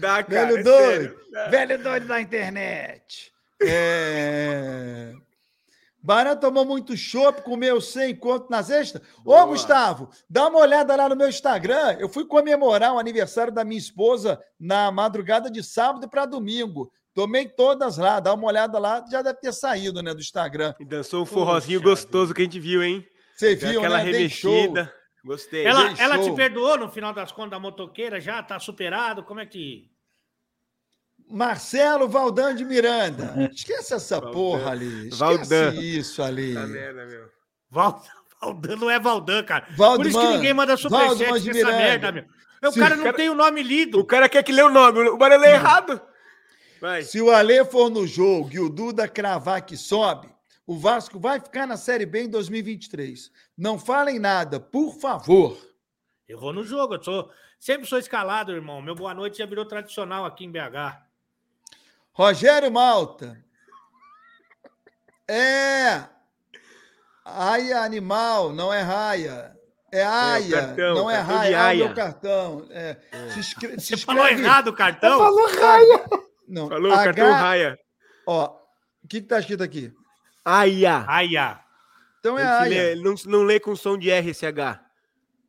Dá, cara, Velho é doido. sério. Velho doido da internet. É... Baran tomou muito chopp, comeu 100 conto na sexta. Ô, Boa. Gustavo, dá uma olhada lá no meu Instagram. Eu fui comemorar o aniversário da minha esposa na madrugada de sábado para domingo. Tomei todas lá, dá uma olhada lá. Já deve ter saído, né, do Instagram. E dançou um forrozinho Puxa gostoso que a gente viu, hein? Você Deu viu, aquela né? Remexida. Gostei. Ela, ela te perdoou no final das contas da motoqueira? Já tá superado? Como é que. Marcelo Valdan de Miranda. Esquece essa Valdan. porra ali. Esquece Valdan. isso ali. Tá merda, meu. Val- Valdan não é Valdan, cara. Por isso que ninguém manda superchat de com essa Miranda. merda, meu. O cara o não cara- tem o nome lido. O cara quer que lê o nome. O Barão lê errado. Vai. Se o Alê for no jogo e o Duda cravar que sobe, o Vasco vai ficar na Série B em 2023. Não falem nada, por favor. Eu vou no jogo, eu sou. Sempre sou escalado, irmão. Meu boa noite já virou tradicional aqui em BH. Rogério Malta. É. Aia animal, não é raia. É aia, cartão, não é raia. É o meu aia. cartão. É. Se, escre- se Você falou escreve- errado o cartão? Não. Falou, H... cartão raia. Ó, o que, que tá escrito aqui? Aia. Aia. Então é aia. lê- não, não lê com som de R esse H.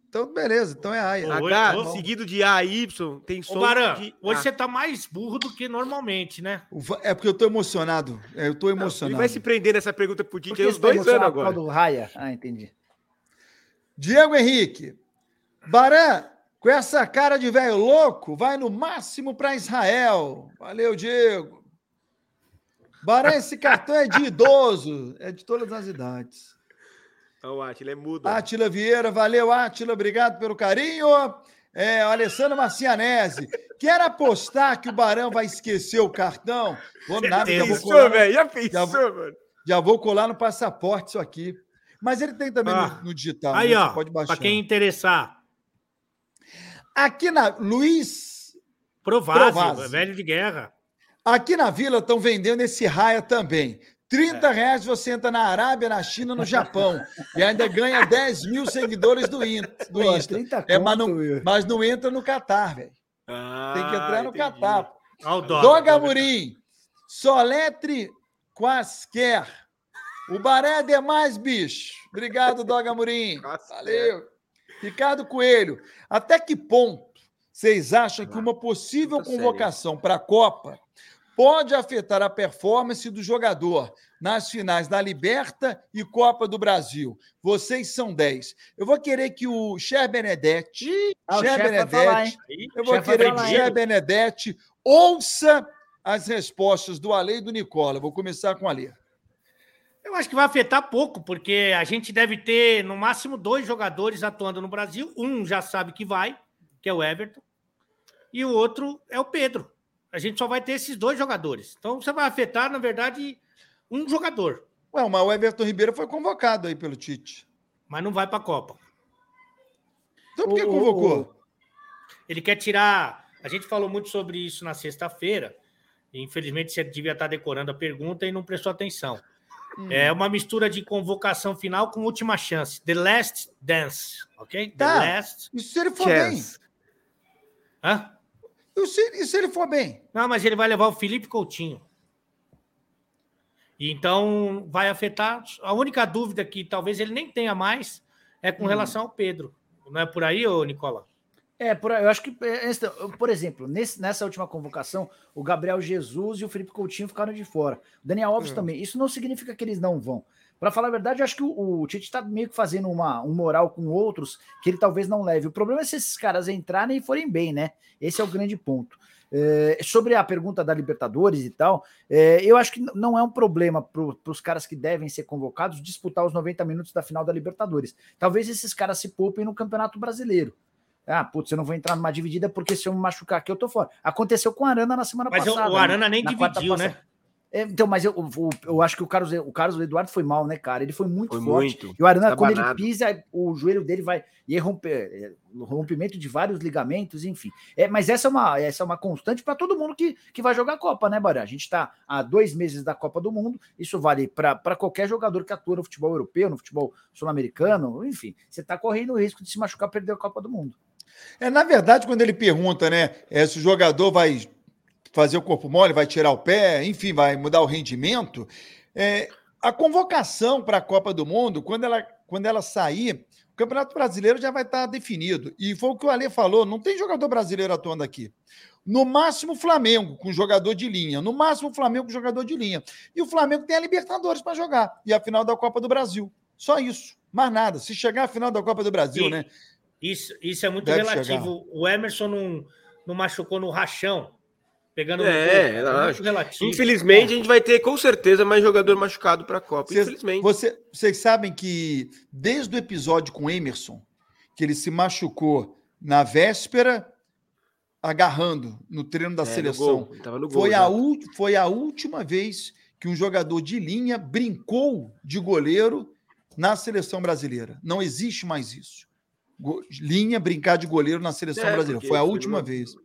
Então, beleza, então é aia. Oi, H, seguido de A, Y, tem som Ô, Baran, de hoje A. você tá mais burro do que normalmente, né? É porque eu tô emocionado. É, Eu tô Ele emocionado. vai se prender nessa pergunta pro você uns tá dois anos agora. do Raia? Ah, entendi. Diego Henrique. Baran, com essa cara de velho louco, vai no máximo para Israel. Valeu, Diego. Baran, esse cartão é de idoso. É de todas as idades. Ó, o Atila é mudo. ó. Átila Vieira, valeu, Átila, obrigado pelo carinho. É, o Alessandro Marcianese. Quer apostar que o Barão vai esquecer o cartão? Vou nada, já vou colar? Já pensou, vou- mano? já vou colar no passaporte isso aqui. Mas ele tem também Ah, no, no digital. Aí, né? ó. Pode baixar. Pra quem interessar. Aqui na Luiz, Provásio, Provásio. é velho de guerra. aqui na vila estão vendendo esse raia também. 30 reais você entra na Arábia, na China, no Japão. e ainda ganha 10 mil seguidores do, In- do Pô, Insta. 30 É, mas, conto, não, meu. mas não entra no Catar, velho. Ah, Tem que entrar no entendi. Catar. Doga. Amorim, soletre quaisquer. O Baré é demais, bicho. Obrigado, Doga Amorim. Valeu. Ricardo Coelho, até que ponto vocês acham que uma possível convocação para a Copa pode afetar a performance do jogador nas finais da Liberta e Copa do Brasil? Vocês são 10. Eu vou querer que o Cher Benedetti, Ah, Cher vai falar? Benedetti, eu vou querer que o? Cher Benedetti ouça as respostas do Ale e do Nicola. Vou começar com o Ale. Eu acho que vai afetar pouco, porque a gente deve ter no máximo dois jogadores atuando no Brasil. Um já sabe que vai, que é o Everton, e o outro é o Pedro. A gente só vai ter esses dois jogadores. Então você vai afetar, na verdade, um jogador, Ué, mas o Everton Ribeiro foi convocado aí pelo Tite. mas não vai para a Copa. Então por que O- convocou? Ele quer tirar. A gente falou muito sobre isso na sexta-feira. Infelizmente, você devia estar decorando a pergunta e não prestou atenção. É uma mistura de convocação final com última chance. The Last Dance, ok? The Tá. Last. E se ele for Chance. Hã? E se, e se ele for bem? Não, mas ele vai levar o Felipe Coutinho. Então, vai afetar. A única dúvida que talvez ele nem tenha mais é com relação ao Pedro. Não é por aí, ô Nicola? É, por, aí, eu acho que, é, por exemplo, nesse- nessa última convocação, o Gabriel Jesus e o Felipe Coutinho ficaram de fora. O Daniel Alves também. Isso não significa que eles não vão. Para falar a verdade, eu acho que o, o Tite está meio que fazendo uma, um moral com outros que ele talvez não leve. O problema é se esses caras entrarem e forem bem, né? Esse é o grande ponto. É, sobre a pergunta da Libertadores e tal, é, eu acho que não é um problema para os caras que devem ser convocados disputar os 90 minutos da final da Libertadores. Talvez esses caras se poupem no Campeonato Brasileiro. Ah, putz, eu não vou entrar numa dividida porque se eu me machucar aqui eu tô fora. Aconteceu com o Arana na semana Mas o- passada. o Arana né? nem dividiu, né? passada. É, então, mas eu, eu, eu acho que o Carlos, o Carlos Eduardo foi mal, né, cara? Ele foi muito Foi forte. muito. E o Arana, Tá quando ele banado. pisa, o joelho dele vai. E aí rompe, é, o rompimento de vários ligamentos, enfim. É, mas essa é uma, essa é uma constante para todo mundo que, que vai jogar a Copa, né, Barã? A gente está há dois meses da Copa do Mundo. Isso vale para qualquer jogador que atua no futebol europeu, no futebol sul-americano, enfim. Você está correndo o risco de se machucar perder a Copa do Mundo. É, na verdade, quando ele pergunta, né, é, se o jogador vai fazer o corpo mole, vai tirar o pé, enfim, vai mudar o rendimento, é, a convocação para a Copa do Mundo, quando ela, quando ela sair, o Campeonato Brasileiro já vai estar definido. E foi o que o Ale falou: não tem jogador brasileiro atuando aqui. No máximo, o Flamengo, com jogador de linha. No máximo, o Flamengo com jogador de linha. E o Flamengo tem a Libertadores para jogar. E a final da Copa do Brasil. Só isso. Mais nada. Se chegar à final da Copa do Brasil, E- né? Isso, isso é muito relativo. O Emerson não, não machucou no rachão, pegando É, gol. é muito lógico. relativo. Infelizmente, a gente vai ter com certeza mais jogador machucado para a Copa. Vocês, Infelizmente. você- vocês sabem que desde o episódio com o Emerson, que ele se machucou na véspera, agarrando no treino da É, no seleção, gol. Ele tava no gol. foi, já. a foi a última vez que um jogador de linha brincou de goleiro na seleção brasileira. Não existe mais isso. Go- linha brincar de goleiro na seleção É, brasileira. Foi a foi última numa- vez.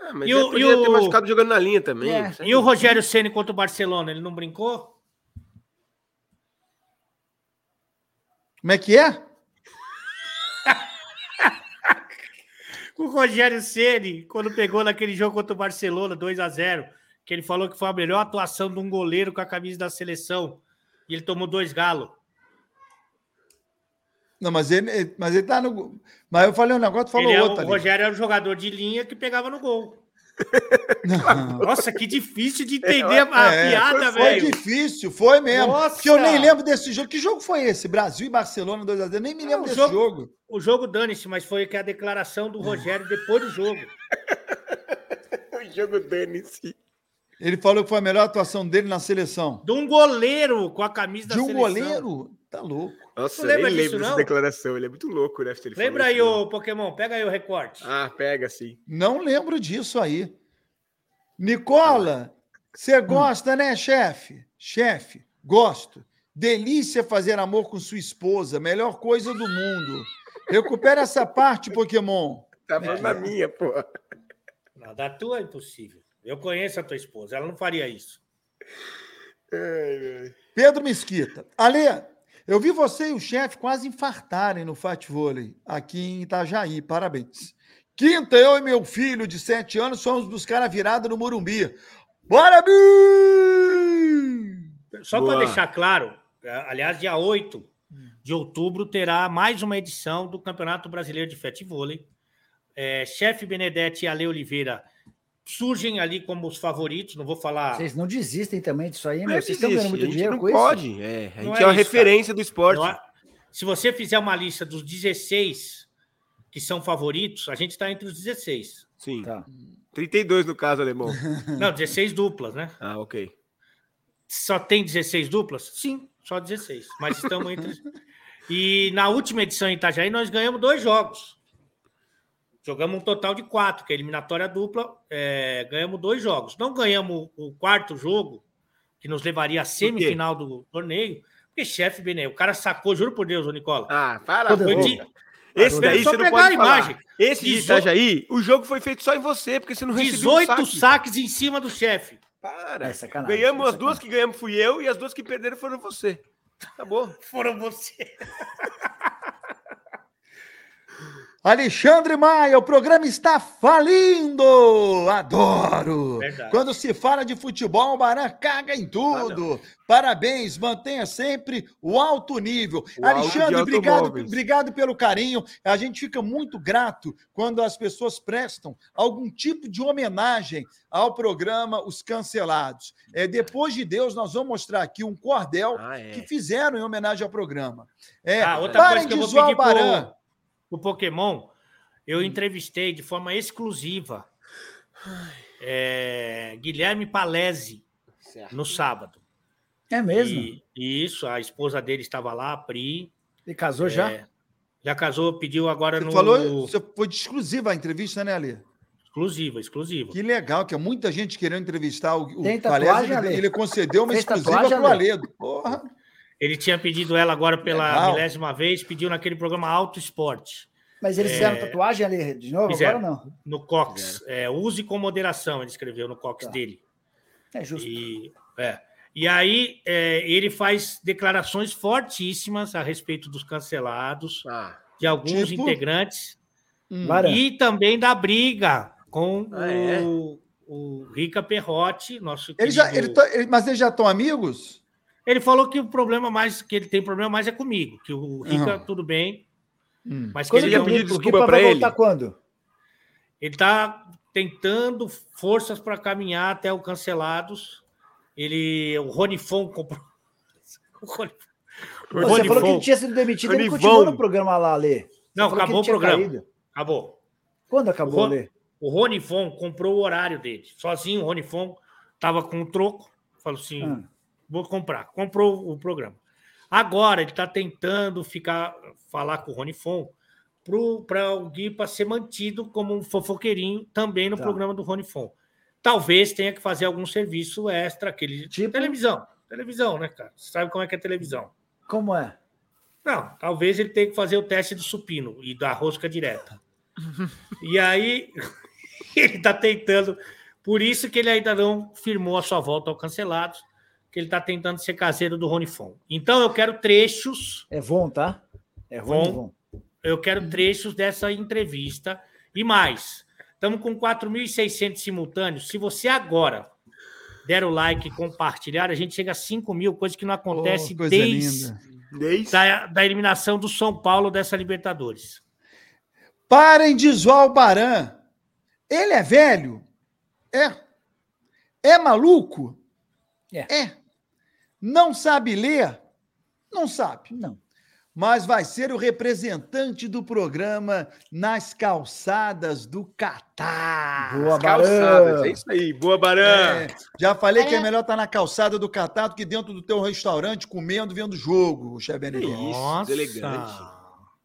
Ah, mas E ele o- podia e ter o- machucado jogando na linha também. É. E o Rogério Ceni contra o Barcelona, ele não brincou? Como é que é? O Rogério Ceni, quando pegou naquele jogo contra o Barcelona, 2 a 0 que ele falou que foi a melhor atuação de um goleiro com a camisa da seleção. E ele tomou dois galos. Não, mas ele, mas ele tá no. Mas eu falei um negócio, tu falou Ele é- outro o ali. Rogério era o jogador de linha que pegava no gol. Nossa, que difícil de entender a É, piada, foi, velho. foi difícil, foi mesmo. Nossa! Porque eu nem lembro desse jogo. Que jogo foi esse? Brasil e Barcelona 2x0. Nem me lembro Não, desse jogo- jogo. O jogo dane-se, mas foi que a declaração do Rogério depois do jogo. O jogo dane-se. Ele falou que foi a melhor atuação dele na seleção. De um goleiro com a camisa da De um seleção. goleiro? Tá louco. Nossa, Não eu lembra nem disso, lembro dessa não? declaração. Ele é muito louco, né? Lembra aí, ô Pokémon, pega aí o recorte. Ah, pega sim. Não lembro disso aí. Nicola, você gosta, né, chefe? Chefe, gosto. Delícia fazer amor com sua esposa. Melhor coisa do mundo. Recupera essa parte, Pokémon. Tá falando da minha, pô. Não, da tua é impossível. Eu conheço a tua esposa, ela não faria isso. Ai, ai. Pedro Mesquita. Ale, eu vi você e o chefe quase infartarem no Fat Vôlei aqui em Itajaí. Parabéns. Quinta, eu e meu filho de sete anos fomos buscar a virada no Morumbi. Parabéns! Só Boa. para deixar claro, é, aliás, dia 8 de outubro terá mais uma edição do Campeonato Brasileiro de Futevôlei. É, Chefe Benedetti e Ale Oliveira surgem ali como os favoritos, não vou falar. Vocês não desistem também disso aí, Não meu? Vocês estão ganhando muito dinheiro não com isso? pode. É, a Não gente é é, uma isso, referência do esporte. Não há- Se você fizer uma lista dos 16 que são favoritos, a gente está entre os 16. Sim. Tá. 32 no caso, alemão. Não, 16 duplas, né? Ah, ok. Só tem 16 duplas? Sim, só 16. Mas estamos entre. E na última edição em Itajaí, nós ganhamos dois jogos. Jogamos um total de quatro, que é a eliminatória dupla. é, ganhamos dois jogos. Não ganhamos o quarto jogo, que nos levaria à semifinal do torneio, porque chefe Bené, o cara sacou, juro por Deus, ô Nicola. Ah, para. Foi de, Esse É daí só você não pegar pode imagem. Esse de 18 Itajaí, o jogo foi feito só em você, porque você não recebeu 18 um saques. saque. em cima do chefe. Para. É sacanagem, ganhamos é as duas que ganhamos fui eu e as duas que perderam foram você. Acabou. Foram você. Alexandre Maia, o programa está falindo! Adoro! Verdade. Quando se fala de futebol, o Baran caga em tudo. Parabéns, mantenha sempre o alto nível. O alto Alexandre, de obrigado, obrigado pelo carinho. A gente fica muito grato quando as pessoas prestam algum tipo de homenagem ao programa Os Cancelados. É, depois de Deus, nós vamos mostrar aqui um cordel Ah, é. que fizeram em homenagem ao programa. É, Ah, outra parem coisa de zoar o Baran. pro, pro Pokémon, eu entrevistei de forma exclusiva é, Guilherme Palese no sábado. É mesmo? E, e isso, a esposa dele estava lá, a Pri. Ele casou já? é, já casou, pediu agora Você no. falou, você foi de exclusiva a entrevista, né, Ali? Exclusiva, exclusiva. Que legal, que é muita gente querendo entrevistar o, o Tem ele, ele concedeu uma Fez exclusiva tatuagem, pro Ale? Aledo. Porra. Ele tinha pedido ela agora pela Legal. milésima vez, pediu naquele programa Auto Esporte, Mas eles fizeram tatuagem ali de novo? Fizeram. Agora não. no Cox. É, use com moderação, ele escreveu no Cox Tá. dele. É justo. E, é. e aí é, ele faz declarações fortíssimas a respeito dos cancelados, Ah, de alguns Tipo? integrantes, Hum. E também da briga com Ah, é? o, o Rica Perrotti, nosso Ele já, querido- ele tá- ele- mas eles já estão amigos? Ele falou que o problema mais que ele tem problema mais é comigo, que o Rica Uhum. tudo bem, Hum. mas que Quando ele pediu Gui- o desculpa pra vai ele? voltar quando? ele tá tentando forças para caminhar até o cancelados. Ele o Ronifon comprou o Rony- o Você falou que ele Ronifon- tinha sido demitido, ele Ronivon. continuou no programa lá, Lê. Você Não, acabou ele o programa. caído. Acabou. Quando acabou, O Ron- Lê? O Ronifon comprou o horário dele. Sozinho, o Ronifon tava com o troco. Falou assim: Ah. Vou comprar. Comprou o programa. Agora ele está tentando ficar falar com o Ronifon para o Guipa ser mantido como um fofoqueirinho também no Tá. programa do Ronifon. Talvez tenha que fazer algum serviço extra, aquele Tipo? televisão. Televisão, né, cara? Você sabe como é que é televisão. Como é? Não, talvez ele tenha que fazer o teste do supino e da rosca direta. e aí ele está tentando, por isso que ele ainda não firmou a sua volta ao cancelado, que ele está tentando ser caseiro do Ronifon. Então eu quero trechos, É Von, tá? É Von. Eu quero trechos dessa entrevista e mais. Estamos com 4.600 simultâneos. Se você agora der o like e compartilhar, a gente chega a 5 mil, coisa que não acontece Oh, desde desde... da, da eliminação do São Paulo dessa Libertadores. Parem de zoar o Baran. Ele é velho? É. É maluco? É. Não sabe ler? Não sabe. Não. Mas vai ser o representante do programa nas calçadas do Catar. Boa, Calçadas, Baran. é isso aí. Boa, Baran. É, já falei que é Baran. melhor estar na calçada do Catar do que dentro do teu restaurante comendo, vendo jogo, Che Que Benedito. isso, elegante.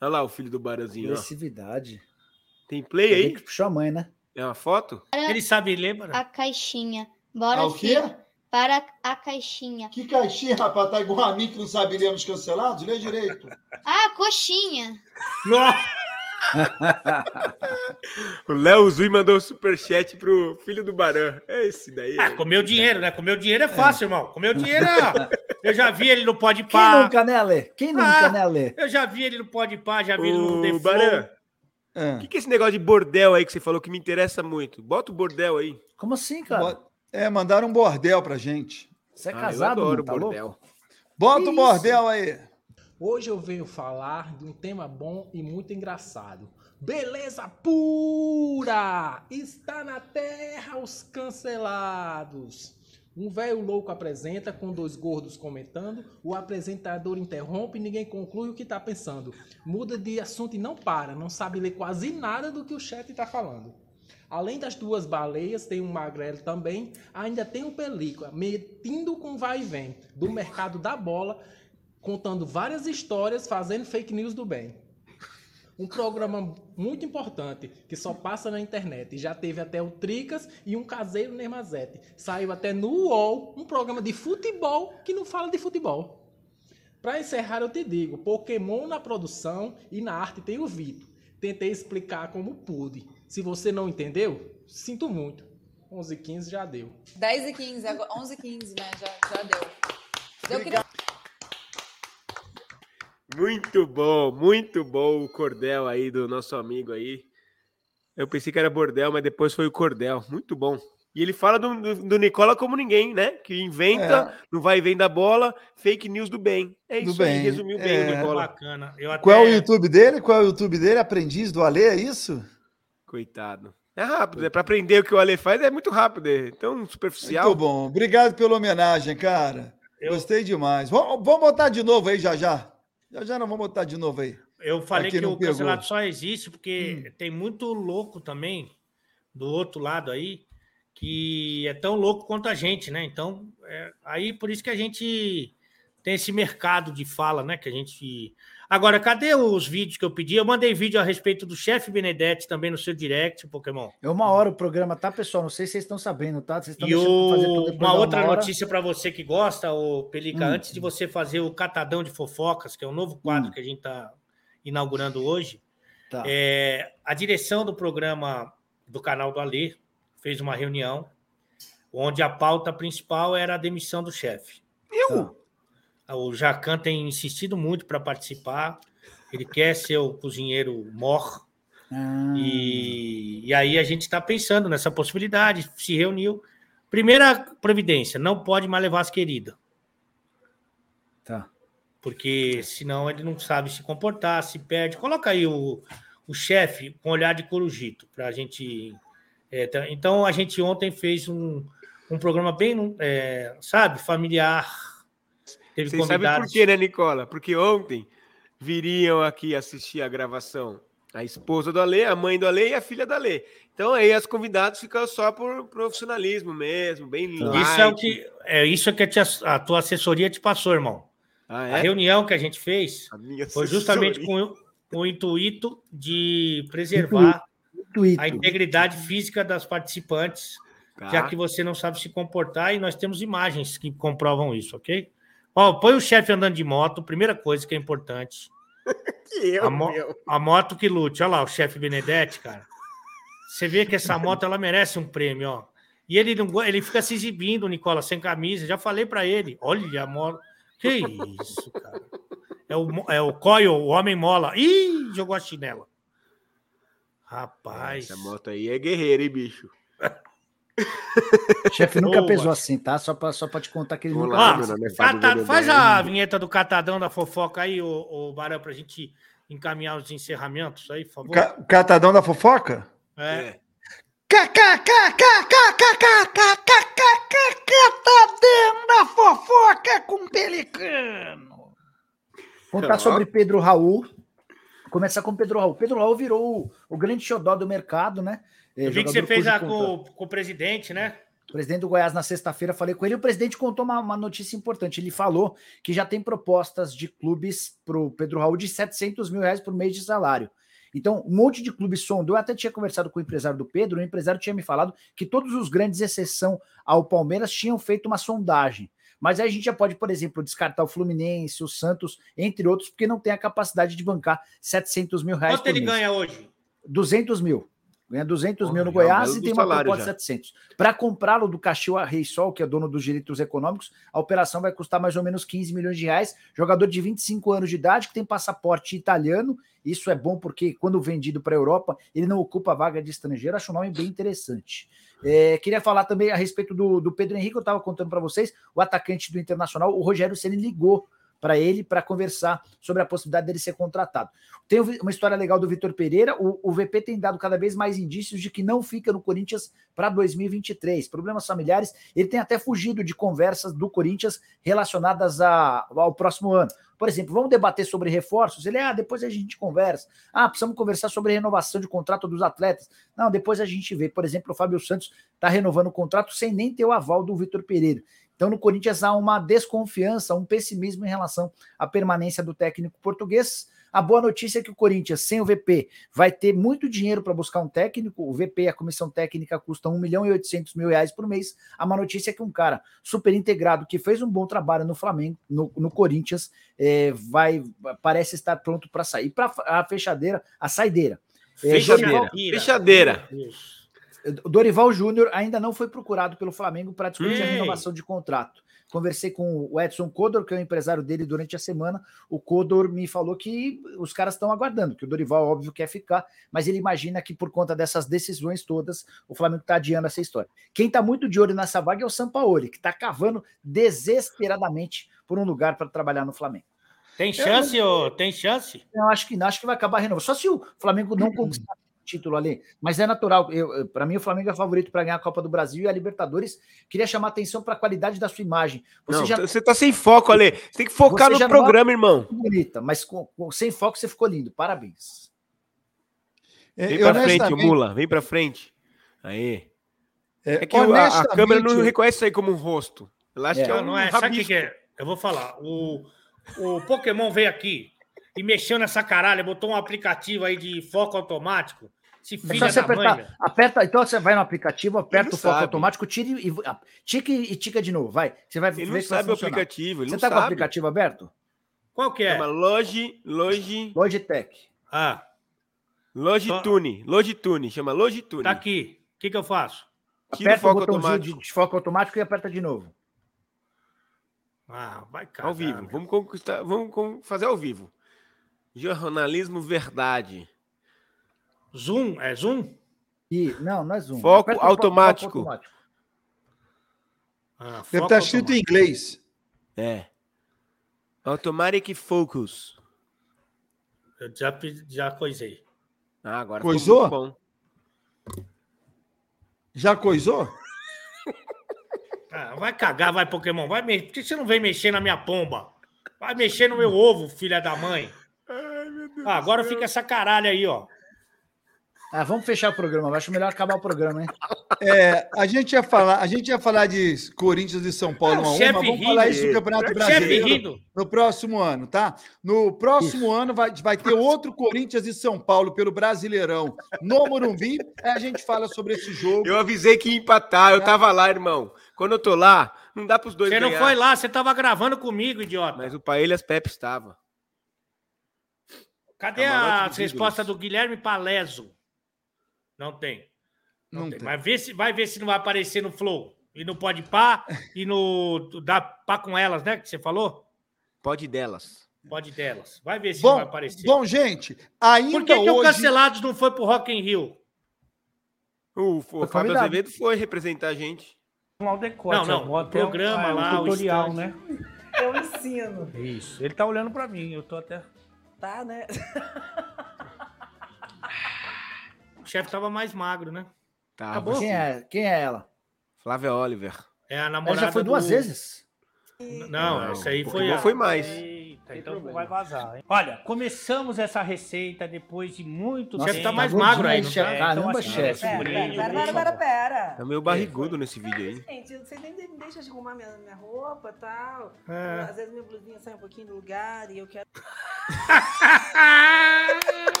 Olha lá o filho do Baranzinho. ó. Agressividade. Tem play Tem aí? que puxar a mãe, né? É uma foto? Ele sabe ler, mano? A caixinha. Bora, Ah, o quê? filho, para a caixinha. Que caixinha, rapaz, tá igual a mim que não sabe ler nos cancelados? Lê direito. Ah, coxinha. O Léo Zui mandou um superchat pro filho do Baran. É esse daí. Ah, comeu dinheiro, né? Comeu dinheiro é fácil, irmão. Comeu dinheiro, ó. eu já vi ele no Pode Quem Pá. nunca, né, Lê? Quem nunca, Ah. né, Lê? Eu já vi ele no Pode Pá, já vi ele no É. o que, que é esse negócio de bordel aí que você falou que me interessa muito? Bota o bordel aí. Como assim, cara? É, mandaram um bordel pra gente. Você é Ah, eu casado, adoro mano? Tá bordel. louco? Bota o bordel aí. Hoje eu venho falar de um tema bom e muito engraçado. Beleza pura! Está na terra os cancelados. Um velho louco apresenta com dois gordos comentando, o apresentador interrompe e ninguém conclui o que está pensando. Muda de assunto e não para, não sabe ler quase nada do que o chat está falando. Além das duas baleias, tem um magrelo também, ainda tem um película, metindo com vai e vem do mercado da bola, contando várias histórias, fazendo fake news do bem. Um programa muito importante, que só passa na internet. E já teve até o Tricas e um caseiro Nermazete. Saiu até no UOL, um programa de futebol que não fala de futebol. Pra encerrar, eu te digo: Pokémon na produção e na arte tem o Vitor. Tentei explicar como pude. Se você não entendeu, sinto muito. 11 h 15 já deu. 10 e 15, agora 11 e 15, né? Já, já deu. Eu queria Muito bom, muito bom o cordel aí do nosso amigo aí. Eu pensei que era bordel, mas depois foi o cordel. Muito bom. E ele fala do, do, do Nicola como ninguém, né? Que inventa, não vai e vem da bola, fake news do bem. É Do isso aí, bem, resumiu bem é. o Nicola. Bacana. Eu até... Qual é o YouTube dele? Qual é o YouTube dele? Aprendiz do Alê, é isso? Coitado. É rápido, é para aprender o que o Ale faz, é muito rápido, é tão superficial. Muito bom. Obrigado pela homenagem, cara. Eu- Gostei demais. Vamos, vamos botar de novo aí, já já. Já já não vamos botar de novo aí. Eu falei que o cancelado pegou. só existe porque tem muito louco também do outro lado aí que é tão louco quanto a gente, né? Então, é, aí por isso que a gente tem esse mercado de fala, né? Que a gente. Agora, cadê os vídeos que eu pedi? Eu mandei vídeo a respeito do chefe Benedetti também no seu direct, Pokémon. É uma hora o programa, tá, pessoal? Não sei se vocês estão sabendo, tá? Vocês estão E deixando fazer tudo o- uma outra hora. notícia para você que gosta, o Pelica, Hum. antes de você fazer o Catadão de Fofocas, que é o novo quadro que a gente está inaugurando hoje, Tá. é, a direção do programa do canal do Alê fez uma reunião onde a pauta principal era a demissão do chefe. Tá. O Jacan tem insistido muito para participar, ele quer ser o cozinheiro mor, Ah, e, e aí a gente está pensando nessa possibilidade, se reuniu. Primeira providência, não pode mais levar as queridas, Tá. porque senão ele não sabe se comportar, se perde. Coloca aí o, o chefe com olhar de corujito para a gente. é, tá- então a gente ontem fez um, um programa bem, é, sabe, familiar. Teve Vocês sabem por convidados. quê, né, Nicola? Porque ontem viriam aqui assistir a gravação a esposa do Ale, a mãe do Ale e a filha do Ale. Então aí as convidadas ficam só por profissionalismo mesmo, bem Isso é o light. que é isso é que a, tia- a tua assessoria te passou, irmão. Ah, A é? reunião que a gente fez A minha Foi justamente com, com o intuito de preservar Intuito. a integridade física das participantes, Tá. já que você não sabe se comportar, e nós temos imagens que comprovam isso, ok? Ó, põe o chefe andando de moto, primeira coisa que é importante. Que eu, a, mo- meu. a moto que lute. Olha lá, o chefe Benedetti, cara. Você vê que essa moto ela merece um prêmio, ó. E ele não ele fica se exibindo, Nicola, sem camisa. Já falei para ele. Olha a moto. Que isso, cara. É o, é o Coil, o homem mola. Ih, jogou a chinela. Rapaz. Essa moto aí é guerreira, hein, bicho? Chefe nunca Boa. pesou assim, tá? Só pra, só pra te contar que ele Vamos nunca. Ó, meu nome é Fábio faz a vinheta do catadão da fofoca aí, o, o Barão, pra gente encaminhar os encerramentos aí, por favor. Ca- o Catadão da fofoca? É. Catadão da fofoca com pelicano. Contar sobre Pedro Raul. Começar com Pedro Raul. Pedro Raul virou o, o grande xodó do mercado, né? É, Eu vi que você fez a com, com o presidente, né? O presidente do Goiás na sexta-feira, falei com ele, o presidente contou uma, uma notícia importante. Ele falou que já tem propostas de clubes para o Pedro Raul de 700 mil reais por mês de salário. Então, um monte de clubes sondou. Eu até tinha conversado com o empresário do Pedro, o empresário tinha me falado que todos os grandes, exceção ao Palmeiras, tinham feito uma sondagem. Mas aí a gente já pode, por exemplo, descartar o Fluminense, o Santos, entre outros, porque não tem a capacidade de bancar 700 mil reais Quanto por ele mês. ganha hoje? 200 mil. Ganha 200 mil no é Goiás e tem uma proposta de já. 700. Para comprá-lo do Caxiua Rei Sol, que é dono dos direitos econômicos, a operação vai custar mais ou menos 15 milhões de reais. Jogador de 25 anos de idade, que tem passaporte italiano. Isso é bom porque, quando vendido para a Europa, ele não ocupa a vaga de estrangeiro. Acho o nome bem interessante. É, queria falar também a respeito do, do Pedro Henrique, eu estava contando para vocês, o atacante do Internacional, o Rogério Ceni ligou para ele para conversar sobre a possibilidade dele ser contratado. Tem uma história legal do Vitor Pereira. O, o VP tem dado cada vez mais indícios de que não fica no Corinthians para 2023. Problemas familiares. Ele tem até fugido de conversas do Corinthians relacionadas a- ao próximo ano. Por exemplo, vamos debater sobre reforços? Ele, ah, depois a gente conversa. Ah, precisamos conversar sobre renovação de contrato dos atletas. Não, depois a gente vê. Por exemplo, o Fábio Santos está renovando o contrato sem nem ter o aval do Vitor Pereira. Então, no Corinthians há uma desconfiança, um pessimismo em relação à permanência do técnico português. A boa notícia é que o Corinthians, sem o VP, vai ter muito dinheiro para buscar um técnico. O VP, a comissão técnica, custa 1 milhão e 800 mil reais por mês. A má notícia é que um cara super integrado, que fez um bom trabalho no Flamengo, no, no Corinthians, é, vai parece estar pronto para sair. Para a fechadeira, a saideira. É, Fechadeira. Dorival- Fechadeira. o Dorival Júnior ainda não foi procurado pelo Flamengo para discutir a renovação de contrato. Conversei com o Edson Codor, que é o empresário dele, durante a semana. O Codor me falou que os caras estão aguardando, que o Dorival, óbvio, quer ficar, mas ele imagina que por conta dessas decisões todas, o Flamengo está adiando essa história. Quem está muito de olho nessa vaga é o Sampaoli, que está cavando desesperadamente por um lugar para trabalhar no Flamengo. Tem chance, ô? Tem chance? Eu acho que não, acho que vai acabar renovando. Só se o Flamengo não conquistar título ali. Mas é natural. Para mim, o Flamengo é favorito para ganhar a Copa do Brasil e a Libertadores. Queria chamar atenção para a qualidade da sua imagem. Você Não, já você tá sem foco, Ale. Você tem que focar Você no programa, irmão. é bonita, mas com- com- sem foco você ficou lindo. Parabéns. É, Vem pra frente, Mula. Vem pra frente. Aí. é, É que a, a câmera não reconhece isso aí como um rosto. Ela acha É. que é Não, um não é. Sabe o que, rabisco. que é? Eu vou falar. O, o Pokémon veio aqui e mexeu nessa caralho, botou um aplicativo aí de foco automático. Se É só você apertar. aperta, então você vai no aplicativo, aperta o foco sabe. automático, tira e, ah, tica e tica de novo. Vai. Você vai Ele ver não vai sabe o funcionar. aplicativo. Ele Você não tá com o sabe. aplicativo aberto? Qual que é? Chama Logi, Logi, Logitech. Ah, Logitune. Logitune. Chama Logitune. tá aqui. O que, que eu faço? Tira o Aperta o foco botãozinho automático. de, de foco automático e aperta de novo. Ah, vai cagar. Ao vivo. meu. Vamos conquistar. Vamos fazer ao vivo. Jornalismo verdade. Zoom? É Zoom? E, não, não é zoom. Foco Aperta o automático. automático. Ah, Deve foco estar escrito em automático. inglês. É. Automatic Focus. Eu já, já coisei. Ah, agora Coisou? ficou muito bom. Já coisou? Ah, vai cagar, vai, Pokémon. Vai me... Por que você não vem mexer na minha pomba? Vai mexer no meu ovo, filha da mãe. Ah, agora fica essa caralho aí, ó. Ah, vamos fechar o programa. Acho melhor acabar o programa, hein? É, a gente ia falar, a gente ia falar de Corinthians e São Paulo É, o 1 a 1, chefe mas vamos rindo. falar isso do Campeonato Chefe Brasileiro rindo. no próximo ano, tá? No próximo ano vai, vai ter outro Corinthians e São Paulo pelo Brasileirão no Morumbi. Aí a gente fala sobre esse jogo. Eu avisei que ia empatar. Eu tava lá, irmão. Quando eu tô lá, não dá pros dois Você não ganhar. foi lá, você tava gravando comigo, idiota. Mas o Paelhas Pepe estava. Cadê Camarote a resposta do Guilherme Paleso? Não tem. Não, Não tem. tem. Mas vê se, vai ver se não vai aparecer no Flow. E no Pode Pá e no Dá Pá com Elas, né? Que você falou? Pode delas. Pode delas. Vai ver se não vai Bom, aparecer. bom, gente, ainda Por que, que o hoje Cancelados não foi pro Rock in Rio? O, o Fábio convidado. Azevedo foi representar a gente. Lá o decote, Não, não, o programa ah, lá, o tutorial, stand. né? Eu ensino. Isso. Ele tá olhando pra mim, eu tô até. Tá, né? O chefe tava mais magro, né? Tá. Acabou? Quem é, quem é ela? Flávia Oliver. É a Ela namorada já foi duas do- vezes. Não, Não, essa aí o foi a... foi mais. Eita, então não vai vazar. Hein? Olha, começamos essa receita depois de muito Nossa, chefe tempo. tá mais magro aí, não chefe. tá? Caramba, Então, assim, chefe. Pera, pera, pera, por pera, pera. Tá meio barrigudo nesse vídeo aí. Gente, vocês nem de- deixam de arrumar minha, minha roupa e tal. É. Às vezes minha blusinha sai um pouquinho do lugar e eu quero.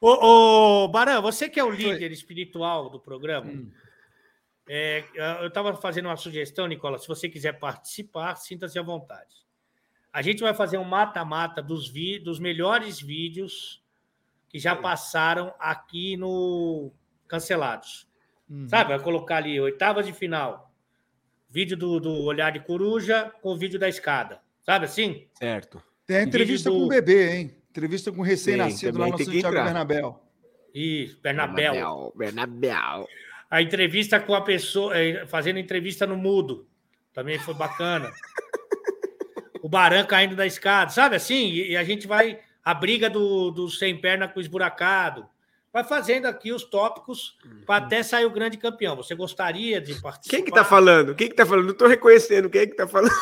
Ô, ô, Barão, você que é o líder espiritual do programa, Hum. é, eu estava fazendo uma sugestão, Nicola. Se você quiser participar, sinta-se à vontade. A gente vai fazer um mata-mata dos, dos melhores vídeos que já passaram aqui no Cancelados. Uhum. Sabe? Vai colocar ali oitavas de final. Vídeo do, do Olhar de Coruja com o vídeo da escada. Sabe assim? Certo. tem a entrevista vídeo com do- o bebê, hein? Entrevista com o recém-nascido lá no Santiago entrar. Bernabéu. E Bernabéu. Bernabéu. Bernabéu. A entrevista com a pessoa, eh, fazendo entrevista no mudo. Também foi bacana. o Baran caindo da escada, sabe assim? E, e a gente vai. A briga do, do sem perna com o esburacado. Vai fazendo aqui os tópicos para até sair o grande campeão. Você gostaria de participar? Quem que tá falando? Quem que tá falando? Não tô reconhecendo. Quem é que tá falando?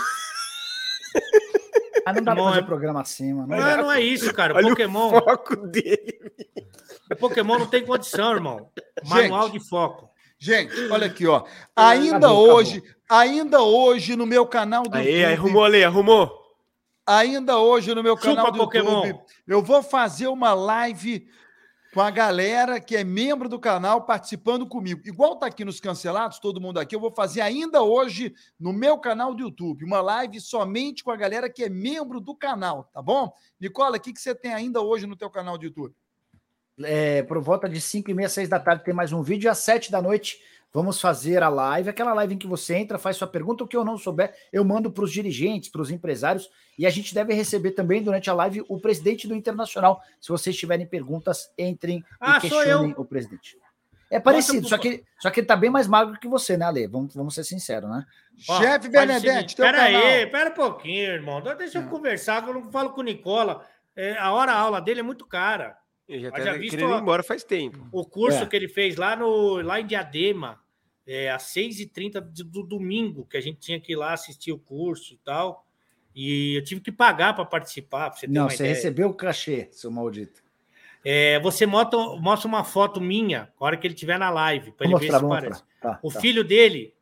Ah, não dá pra fazer é- programa assim, mano. Não Não, não é isso, cara. O Olha Pokémon, o foco dele. o Pokémon não tem condição, irmão. Gente. Manual de foco. Gente, olha aqui, ó. Ainda Acabou, hoje, ainda hoje no meu canal do Aí, aí, YouTube, arrumou ali, arrumou. ainda hoje no meu Chupa, canal do Pokémon. YouTube, eu vou fazer uma live com a galera que é membro do canal participando comigo. Igual tá aqui nos cancelados, todo mundo aqui, eu vou fazer ainda hoje no meu canal do YouTube, uma live somente com a galera que é membro do canal, tá bom? Nicola, o que, que você tem ainda hoje no teu canal do YouTube? É, por volta de 5 e meia, 6 da tarde tem mais um vídeo. E às 7 da noite vamos fazer a live. Aquela live em que você entra, faz sua pergunta. O que eu não souber, eu mando para os dirigentes, para os empresários. E a gente deve receber também durante a live o presidente do Internacional. Se vocês tiverem perguntas, entrem Ah, e questionem o presidente. É parecido, só que, só que ele tá bem mais magro que você, né, Ale? Vamos, vamos ser sinceros, né? Ó, Chefe Benedetti, teu Pera canal. aí, pera um pouquinho, irmão. Deixa eu conversar, que eu não falo com o Nicola. É, a hora a aula dele é muito cara. Eu já Mas tava já visto querendo ir embora faz tempo. O curso É. que ele fez lá, no, lá em Diadema, é, às 6h30 de- do domingo, que a gente tinha que ir lá assistir o curso e tal. E eu tive que pagar para participar, pra você ter Não, uma você ideia. recebeu o cachê, seu maldito. É, você mostra, mostra uma foto minha, na hora que ele estiver na live, para ele ver mostrar, se parece. Tá, O tá. filho dele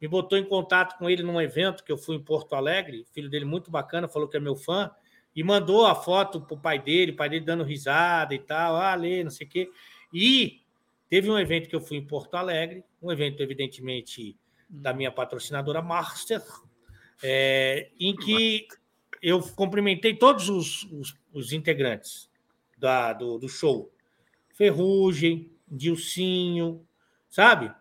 me botou em contato com ele num evento que eu fui em Porto Alegre. O filho dele muito bacana, falou que é meu fã e mandou a foto pro pai dele, o pai dele dando risada e tal, ah, lê, não sei o quê. E teve um evento que eu fui em Porto Alegre, um evento evidentemente da minha patrocinadora Master, é, em que eu cumprimentei todos os, os- os integrantes da- do, do show. Ferrugem, Dilcinho, sabe?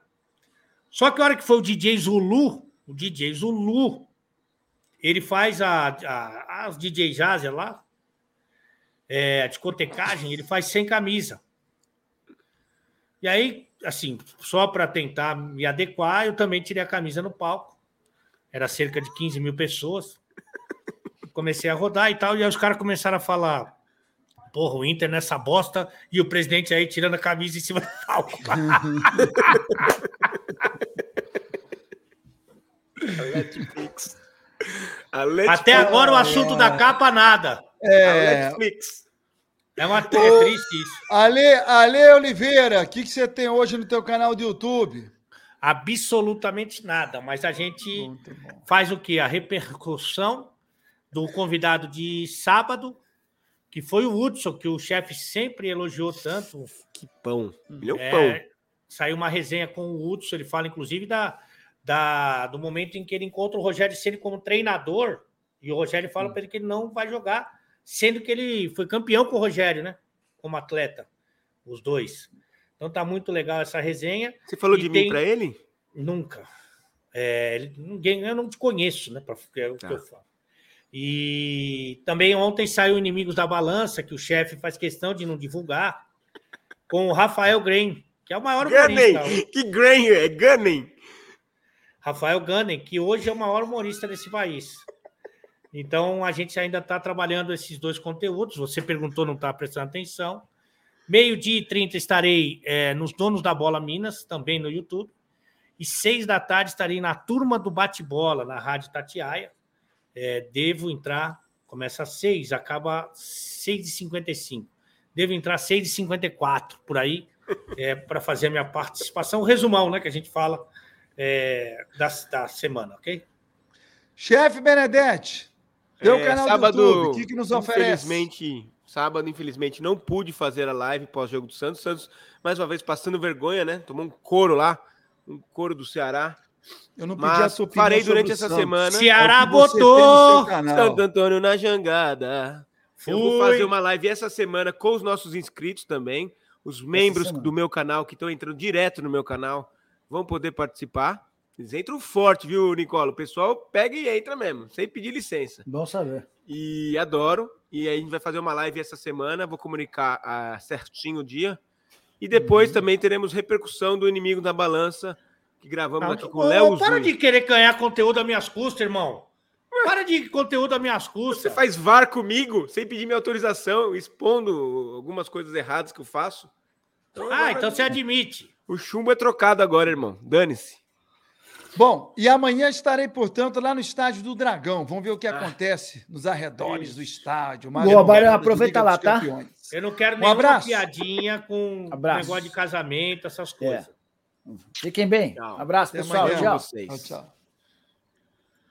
Só que a hora que foi o DJ Zulu, o DJ Zulu, ele faz a, a, as DJ Jazer lá, é, a discotecagem, ele faz sem camisa. E aí, assim, só para tentar me adequar, eu também tirei a camisa no palco. Era cerca de 15 mil pessoas. Comecei a rodar e tal, e aí os caras começaram a falar: porra, o Inter nessa bosta e o presidente aí tirando a camisa em cima do palco. Até agora o assunto da capa, nada. A É, Netflix. É, uma, é triste isso. Ale, Ale Oliveira, o que, que você tem hoje no teu canal do YouTube? Absolutamente nada, mas a gente faz o quê? A repercussão do convidado de sábado, que foi o Hudson, que o chefe sempre elogiou tanto. Que pão. É um É, pão. saiu uma resenha com o Hudson, ele fala inclusive da, da, do momento em que ele encontra o Rogério Ceni como treinador, e o Rogério fala para ele que ele não vai jogar, sendo que ele foi campeão com o Rogério, né? Como atleta, os dois. Então tá muito legal essa resenha. Você falou E de tem- mim pra ele? Nunca. É, ele- ninguém, eu não te conheço, né? Pra, é o Tá. que eu falo. E também ontem saiu Inimigos da Balança, que o chefe faz questão de não divulgar, com o Rafael Grain, que é o maior. Gunning! Que Grain é Gunning! Rafael Gunning, que hoje é o maior humorista desse país. Então a gente ainda está trabalhando esses dois conteúdos. Você perguntou, não está prestando atenção. Meio-dia e 30 estarei é, nos Donos da Bola Minas, também no YouTube. E seis da tarde estarei na Turma do Bate-Bola, na Rádio Tatiaia. É, devo entrar, começa às seis, acaba às 6h55. Devo entrar às 6h54, por aí, é, para fazer a minha participação. O resumão, né, que a gente fala é, da, da semana, ok? Chefe Benedetti, teu É, canal sábado, do YouTube, o que, que nos oferece? Infelizmente, sábado, infelizmente, não pude fazer a live pós-jogo do Santos. Santos, mais uma vez, passando vergonha, né? Tomou um couro lá, um couro do Ceará. Eu não pedi Mas a sua opinião farei sobre durante essa Santos. semana. Ceará É botou! Santo Antônio na jangada. Eu vou Fui. fazer uma live essa semana com os nossos inscritos também. Os membros do meu canal que estão entrando direto no meu canal vão poder participar. Eles entram forte, viu, Nicola? O pessoal pega e entra mesmo, sem pedir licença. Bom saber. E adoro. E aí a gente vai fazer uma live essa semana. Vou comunicar ah, certinho o dia. E depois também teremos repercussão do inimigo da balança que gravamos aqui com o Léo para de querer ganhar conteúdo a minhas custas, irmão. Para de conteúdo a minhas Você custas. faz VAR comigo sem pedir minha autorização, expondo algumas coisas erradas que eu faço. Então, Ah, então você admite. O chumbo é trocado agora, irmão. Dane-se. Bom, e amanhã estarei, portanto, lá no estádio do Dragão. Vamos ver o que acontece nos arredores do estádio. Boa, de aproveita lá, tá? Eu não quero Um nenhuma abraço. piadinha com Abraço. negócio de casamento, essas coisas. Fiquem bem. Tchau. Abraço, Até pessoal. Tchau. Vocês. Tchau, tchau.